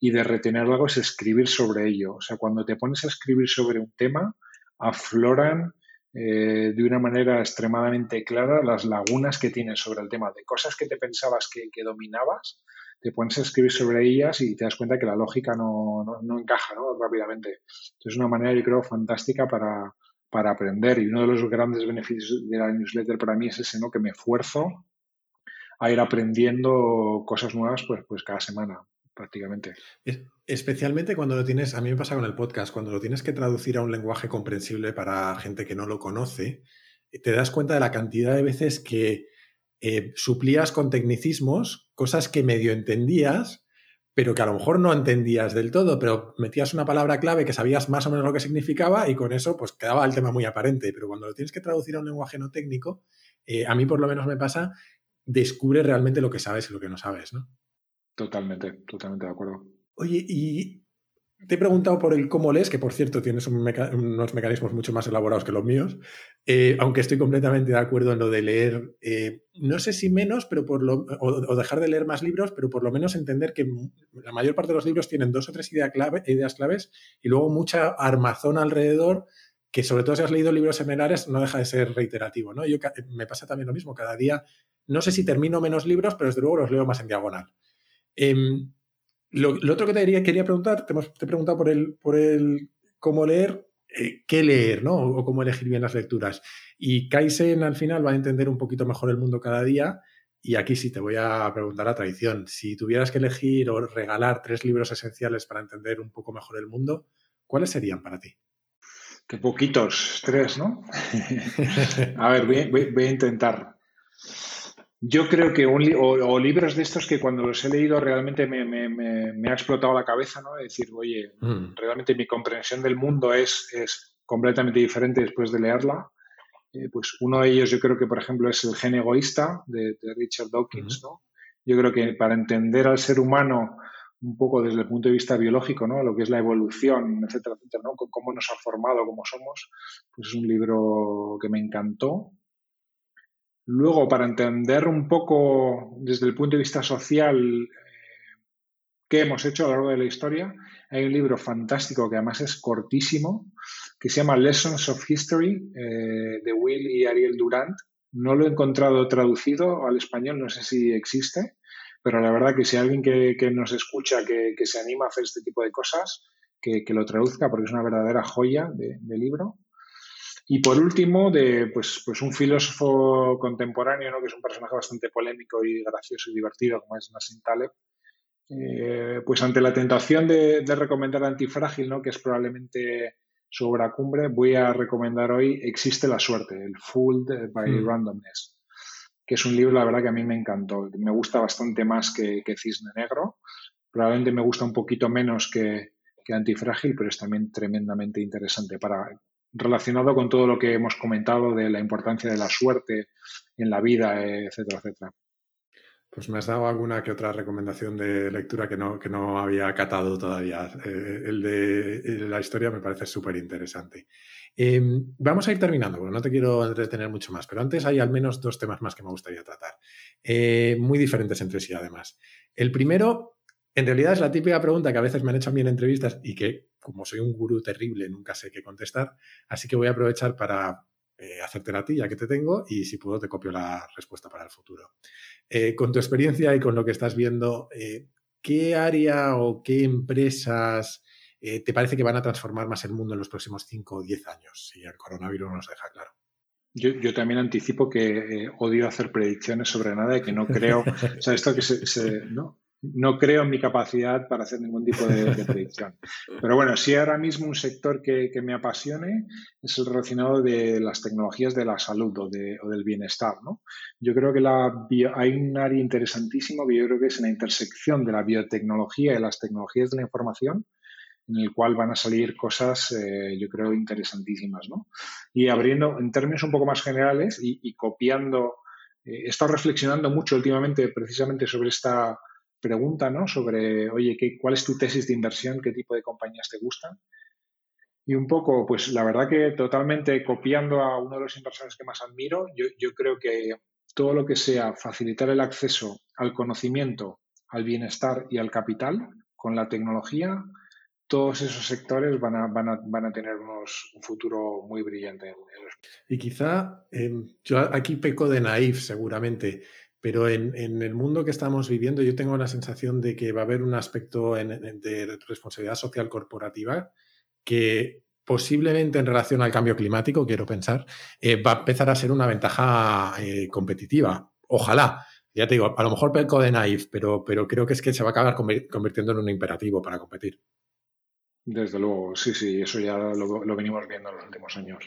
y de retener algo es escribir sobre ello. O sea, cuando te pones a escribir sobre un tema, afloran eh, de una manera extremadamente clara las lagunas que tienes sobre el tema, de cosas que te pensabas que, dominabas, te pones a escribir sobre ellas y te das cuenta que la lógica no, no, encaja ¿no? rápidamente. es una manera, yo creo, fantástica para, para aprender y uno de los grandes beneficios de la newsletter para mí es ese, ¿no? que me esfuerzo a ir aprendiendo cosas nuevas pues, pues cada semana prácticamente. Especialmente cuando lo tienes, a mí me pasa con el podcast, cuando lo tienes que traducir a un lenguaje comprensible para gente que no lo conoce, te das cuenta de la cantidad de veces que eh, suplías con tecnicismos cosas que medio entendías, pero que a lo mejor no entendías del todo, pero metías una palabra clave que sabías más o menos lo que significaba y con eso pues quedaba el tema muy aparente. Pero cuando lo tienes que traducir a un lenguaje no técnico, eh, a mí por lo menos me pasa, descubre realmente lo que sabes y lo que no sabes, ¿no? Totalmente, totalmente de acuerdo. Oye, y te he preguntado por el cómo lees, que por cierto tienes unos mecanismos mucho más elaborados que los míos, eh, aunque estoy completamente de acuerdo en lo de leer, eh, no sé si menos, pero por lo, o, dejar de leer más libros, pero por lo menos entender que la mayor parte de los libros tienen dos o tres ideas, clave, ideas claves y luego mucha armazón alrededor que sobre todo si has leído libros seminarios no deja de ser reiterativo, ¿no? Yo me pasa también lo mismo, cada día no sé si termino menos libros, pero desde luego los leo más en diagonal. Em, lo, otro que te quería, preguntar, te, he preguntado por el, por el cómo leer, eh, qué leer, ¿no? O, cómo elegir bien las lecturas. Y Kaizen al final va a entender un poquito mejor el mundo cada día. Y aquí sí te voy a preguntar a traición. Si tuvieras que elegir o regalar tres libros esenciales para entender un poco mejor el mundo, ¿cuáles serían para ti? Qué poquitos, tres, ¿no? <laughs> a ver, voy, a intentar. Yo creo que un o, libros de estos que cuando los he leído realmente me, ha explotado la cabeza, ¿no? decir, oye, mm. realmente mi comprensión del mundo es, es completamente diferente después de leerla. Eh, pues uno de ellos yo creo que, por ejemplo, es El gen egoísta de, Richard Dawkins, ¿no? Yo creo que para entender al ser humano un poco desde el punto de vista biológico, ¿no? Lo que es la evolución, etcétera, etcétera, ¿no? Cómo nos ha formado, cómo somos, pues es un libro que me encantó. Luego, para entender un poco desde el punto de vista social eh, qué hemos hecho a lo largo de la historia, hay un libro fantástico que además es cortísimo, que se llama Lessons of History, eh, de Will y Ariel Durant. No lo he encontrado traducido al español, no sé si existe, pero la verdad que si alguien que, nos escucha, que, se anima a hacer este tipo de cosas, que, lo traduzca, porque es una verdadera joya de libro. Y por último, de pues, pues un filósofo contemporáneo, ¿no? que es un personaje bastante polémico y gracioso y divertido, como es Nassim Taleb, eh, pues ante la tentación de, recomendar Antifrágil, ¿no? que es probablemente su obra cumbre, voy a recomendar hoy Existe la suerte, el Fooled by mm. Randomness, que es un libro, la verdad, que a mí me encantó. Me gusta bastante más que, que Cisne Negro. Probablemente me gusta un poquito menos que, que Antifrágil, pero es también tremendamente interesante para relacionado con todo lo que hemos comentado de la importancia de la suerte en la vida, etcétera, etcétera. Pues me has dado alguna que otra recomendación de lectura que no, que no había catado todavía. Eh, el, de, la historia me parece súper interesante. Em, vamos a ir terminando, porque no te quiero entretener mucho más, pero antes hay al menos dos temas más que me gustaría tratar. Eh, muy diferentes entre sí, además. El primero en realidad es la típica pregunta que a veces me han hecho a mí en entrevistas y que, como soy un gurú terrible, nunca sé qué contestar. Así que voy a aprovechar para eh, hacértela a ti ya que te tengo y si puedo te copio la respuesta para el futuro. Eh, con tu experiencia y con lo que estás viendo, eh, ¿qué área o qué empresas te parece que van a transformar más el mundo en los próximos 5 o 10 años? Si el coronavirus nos deja claro. Yo, también anticipo que odio hacer predicciones sobre nada y que no creo, <laughs> o sea, esto que se, ¿no? No creo en mi capacidad para hacer ningún tipo de, <laughs> predicción. Pero bueno, si ahora mismo un sector que, me apasione es el relacionado de las tecnologías de la salud o, del bienestar. ¿no? Yo creo que la hay un área interesantísimo que yo creo que es en la intersección de la biotecnología y las tecnologías de la información en el cual van a salir cosas, eh, yo creo, interesantísimas. ¿no? Y abriendo en términos un poco más generales y, copiando, eh, he estado reflexionando mucho últimamente precisamente sobre esta pregunta, ¿no? Sobre, oye, ¿qué, ¿cuál es tu tesis de inversión? ¿Qué tipo de compañías te gustan? Y un poco, pues la verdad que totalmente copiando a uno de los inversores que más admiro, yo, yo creo que todo lo que sea facilitar el acceso al conocimiento, al bienestar y al capital con la tecnología, todos esos sectores van a, van a, van a tener unos, un futuro muy brillante. Y quizá eh, yo aquí peco de naif seguramente, pero en, el mundo que estamos viviendo yo tengo la sensación de que va a haber un aspecto de responsabilidad social corporativa que posiblemente en relación al cambio climático, quiero pensar, eh, va a empezar a ser una ventaja eh, competitiva. Ojalá. Ya te digo, a lo mejor peco de naif, pero, pero creo que es que se va a acabar convirtiendo en un imperativo para competir. Desde luego, sí, sí, eso ya lo, lo venimos viendo en los últimos años.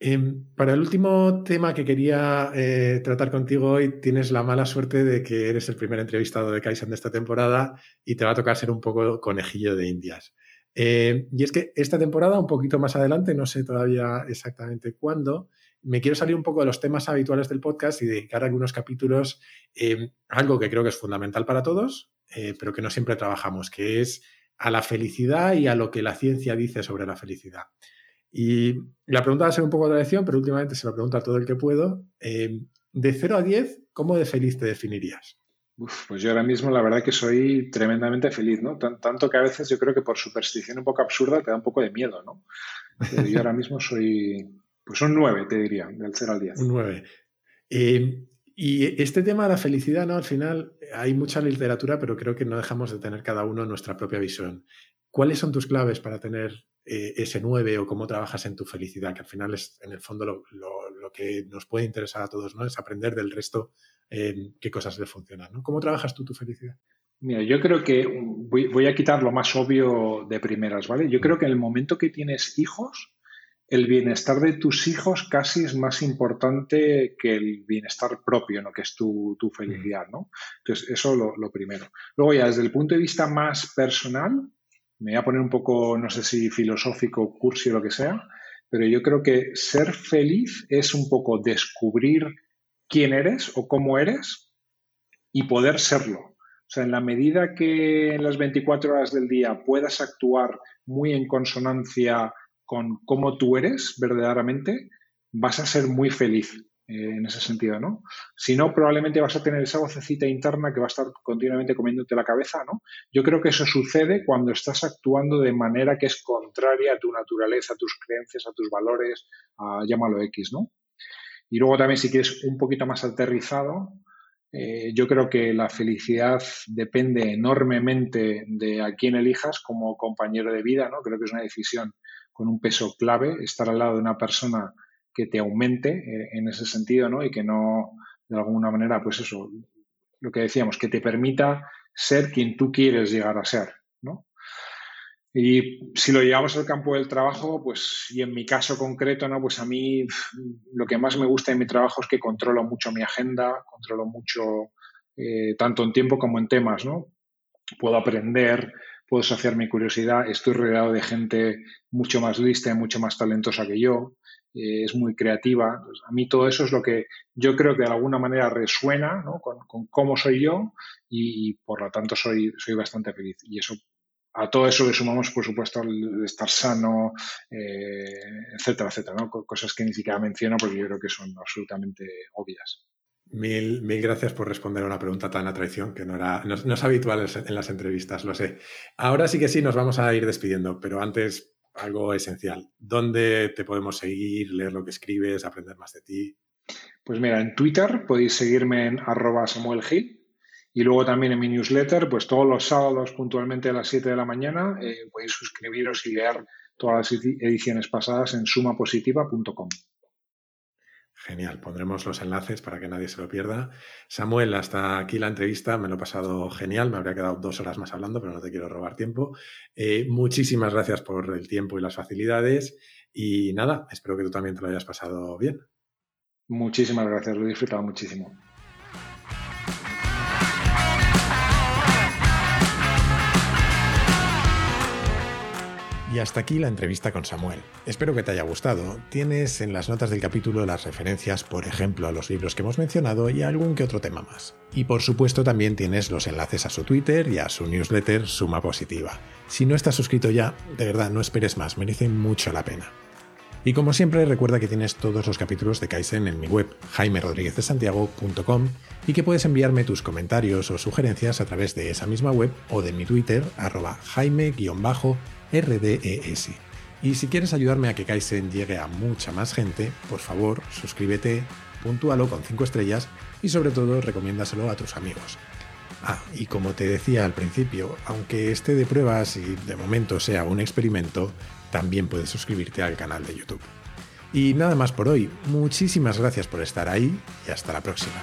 Em, para el último tema que quería eh, tratar contigo hoy, tienes la mala suerte de que eres el primer entrevistado de Kaizen de esta temporada y te va a tocar ser un poco conejillo de indias. Em, y es que esta temporada, un poquito más adelante, no sé todavía exactamente cuándo, me quiero salir un poco de los temas habituales del podcast y dedicar algunos capítulos em, a algo que creo que es fundamental para todos, eh, pero que no siempre trabajamos, que es a la felicidad y a lo que la ciencia dice sobre la felicidad. Y la pregunta va a ser un poco de tradición, pero últimamente se lo pregunto a todo el que puedo. Eh, de 0 a 10, ¿cómo de feliz te definirías? pues yo ahora mismo la verdad que soy tremendamente feliz, ¿no? tanto que a veces yo creo que por superstición un poco absurda te da un poco de miedo, ¿no? Pero yo ahora <laughs> mismo soy, pues un 9, te diría, del 0 al 10. Un 9. Eh, y este tema de la felicidad, ¿no? Al final hay mucha literatura, pero creo que no dejamos de tener cada uno nuestra propia visión. ¿Cuáles son tus claves para tener eh, ese 9 o cómo trabajas en tu felicidad? Que al final es, en el fondo, lo, que nos puede interesar a todos, ¿no? Es aprender del resto qué cosas le funcionan, ¿no? ¿Cómo trabajas tú tu felicidad? Mira, yo creo que voy, a quitar lo más obvio de primeras, ¿vale? Yo creo que en el momento que tienes hijos, el bienestar de tus hijos casi es más importante que el bienestar propio, ¿no? que es tu, felicidad. ¿no? Entonces, eso lo, lo, primero. Luego ya desde el punto de vista más personal, me voy a poner un poco, no sé si filosófico, cursi o lo que sea, pero yo creo que ser feliz es un poco descubrir quién eres o cómo eres y poder serlo. O sea, en la medida que en las 24 horas del día puedas actuar muy en consonancia con cómo tú eres verdaderamente, vas a ser muy feliz. Eh, en ese sentido, ¿no? Si no, probablemente vas a tener esa vocecita interna que va a estar continuamente comiéndote la cabeza, ¿no? Yo creo que eso sucede cuando estás actuando de manera que es contraria a tu naturaleza, a tus creencias, a tus valores, a, llámalo X, ¿no? Y luego también si quieres un poquito más aterrizado, eh, yo creo que la felicidad depende enormemente de a quién elijas como compañero de vida, ¿no? Creo que es una decisión con un peso clave, estar al lado de una persona que te aumente eh, en ese sentido, ¿no? Y que no, de alguna manera, pues eso, lo que decíamos, que te permita ser quien tú quieres llegar a ser, ¿no? Y si lo llevamos al campo del trabajo, pues, y en mi caso concreto, ¿no? Pues a mí lo que más me gusta en mi trabajo es que controlo mucho mi agenda, controlo mucho, eh, tanto en tiempo como en temas, ¿no? Puedo aprender, puedo saciar mi curiosidad, estoy rodeado de gente mucho más lista y mucho más talentosa que yo. Eh, es muy creativa. a mí todo eso es lo que yo creo que de alguna manera resuena con, cómo soy yo y, por lo tanto soy, soy bastante feliz. Y eso a todo eso le sumamos, por supuesto, el estar sano, eh, etcétera, etcétera. Cosas que ni siquiera menciono porque yo creo que son absolutamente obvias. Mil, mil gracias por responder a una pregunta tan a traición que no, era, no es habitual en las entrevistas, lo sé. Ahora sí que sí, nos vamos a ir despidiendo, pero antes algo esencial. ¿Dónde te podemos seguir, leer lo que escribes, aprender más de ti? Pues mira, en Twitter podéis seguirme en arroba Samuel y luego también en mi newsletter, pues todos los sábados puntualmente a las 7 de la mañana eh, podéis suscribiros y leer todas las ediciones pasadas en sumapositiva.com. Genial, pondremos los enlaces para que nadie se lo pierda. Samuel, hasta aquí la entrevista, me lo he pasado genial, me habría quedado dos horas más hablando, pero no te quiero robar tiempo. Eh, muchísimas gracias por el tiempo y las facilidades y nada, espero que tú también te lo hayas pasado bien. Muchísimas gracias, lo he disfrutado muchísimo. Y hasta aquí la entrevista con Samuel. Espero que te haya gustado. Tienes en las notas del capítulo las referencias, por ejemplo, a los libros que hemos mencionado y a algún que otro tema más. Y por supuesto también tienes los enlaces a su Twitter y a su newsletter Suma Positiva. Si no estás suscrito ya, de verdad no esperes más, merece mucho la pena. Y como siempre, recuerda que tienes todos los capítulos de Kaizen en mi web, jaimerodriguezdesantiago.com, y que puedes enviarme tus comentarios o sugerencias a través de esa misma web o de mi Twitter, arroba jaime RDES. Y si quieres ayudarme a que Kaizen llegue a mucha más gente, por favor, suscríbete, puntúalo con 5 estrellas y sobre todo recomiéndaselo a tus amigos. Ah, y como te decía al principio, aunque esté de pruebas y de momento sea un experimento, también puedes suscribirte al canal de YouTube. Y nada más por hoy, muchísimas gracias por estar ahí y hasta la próxima.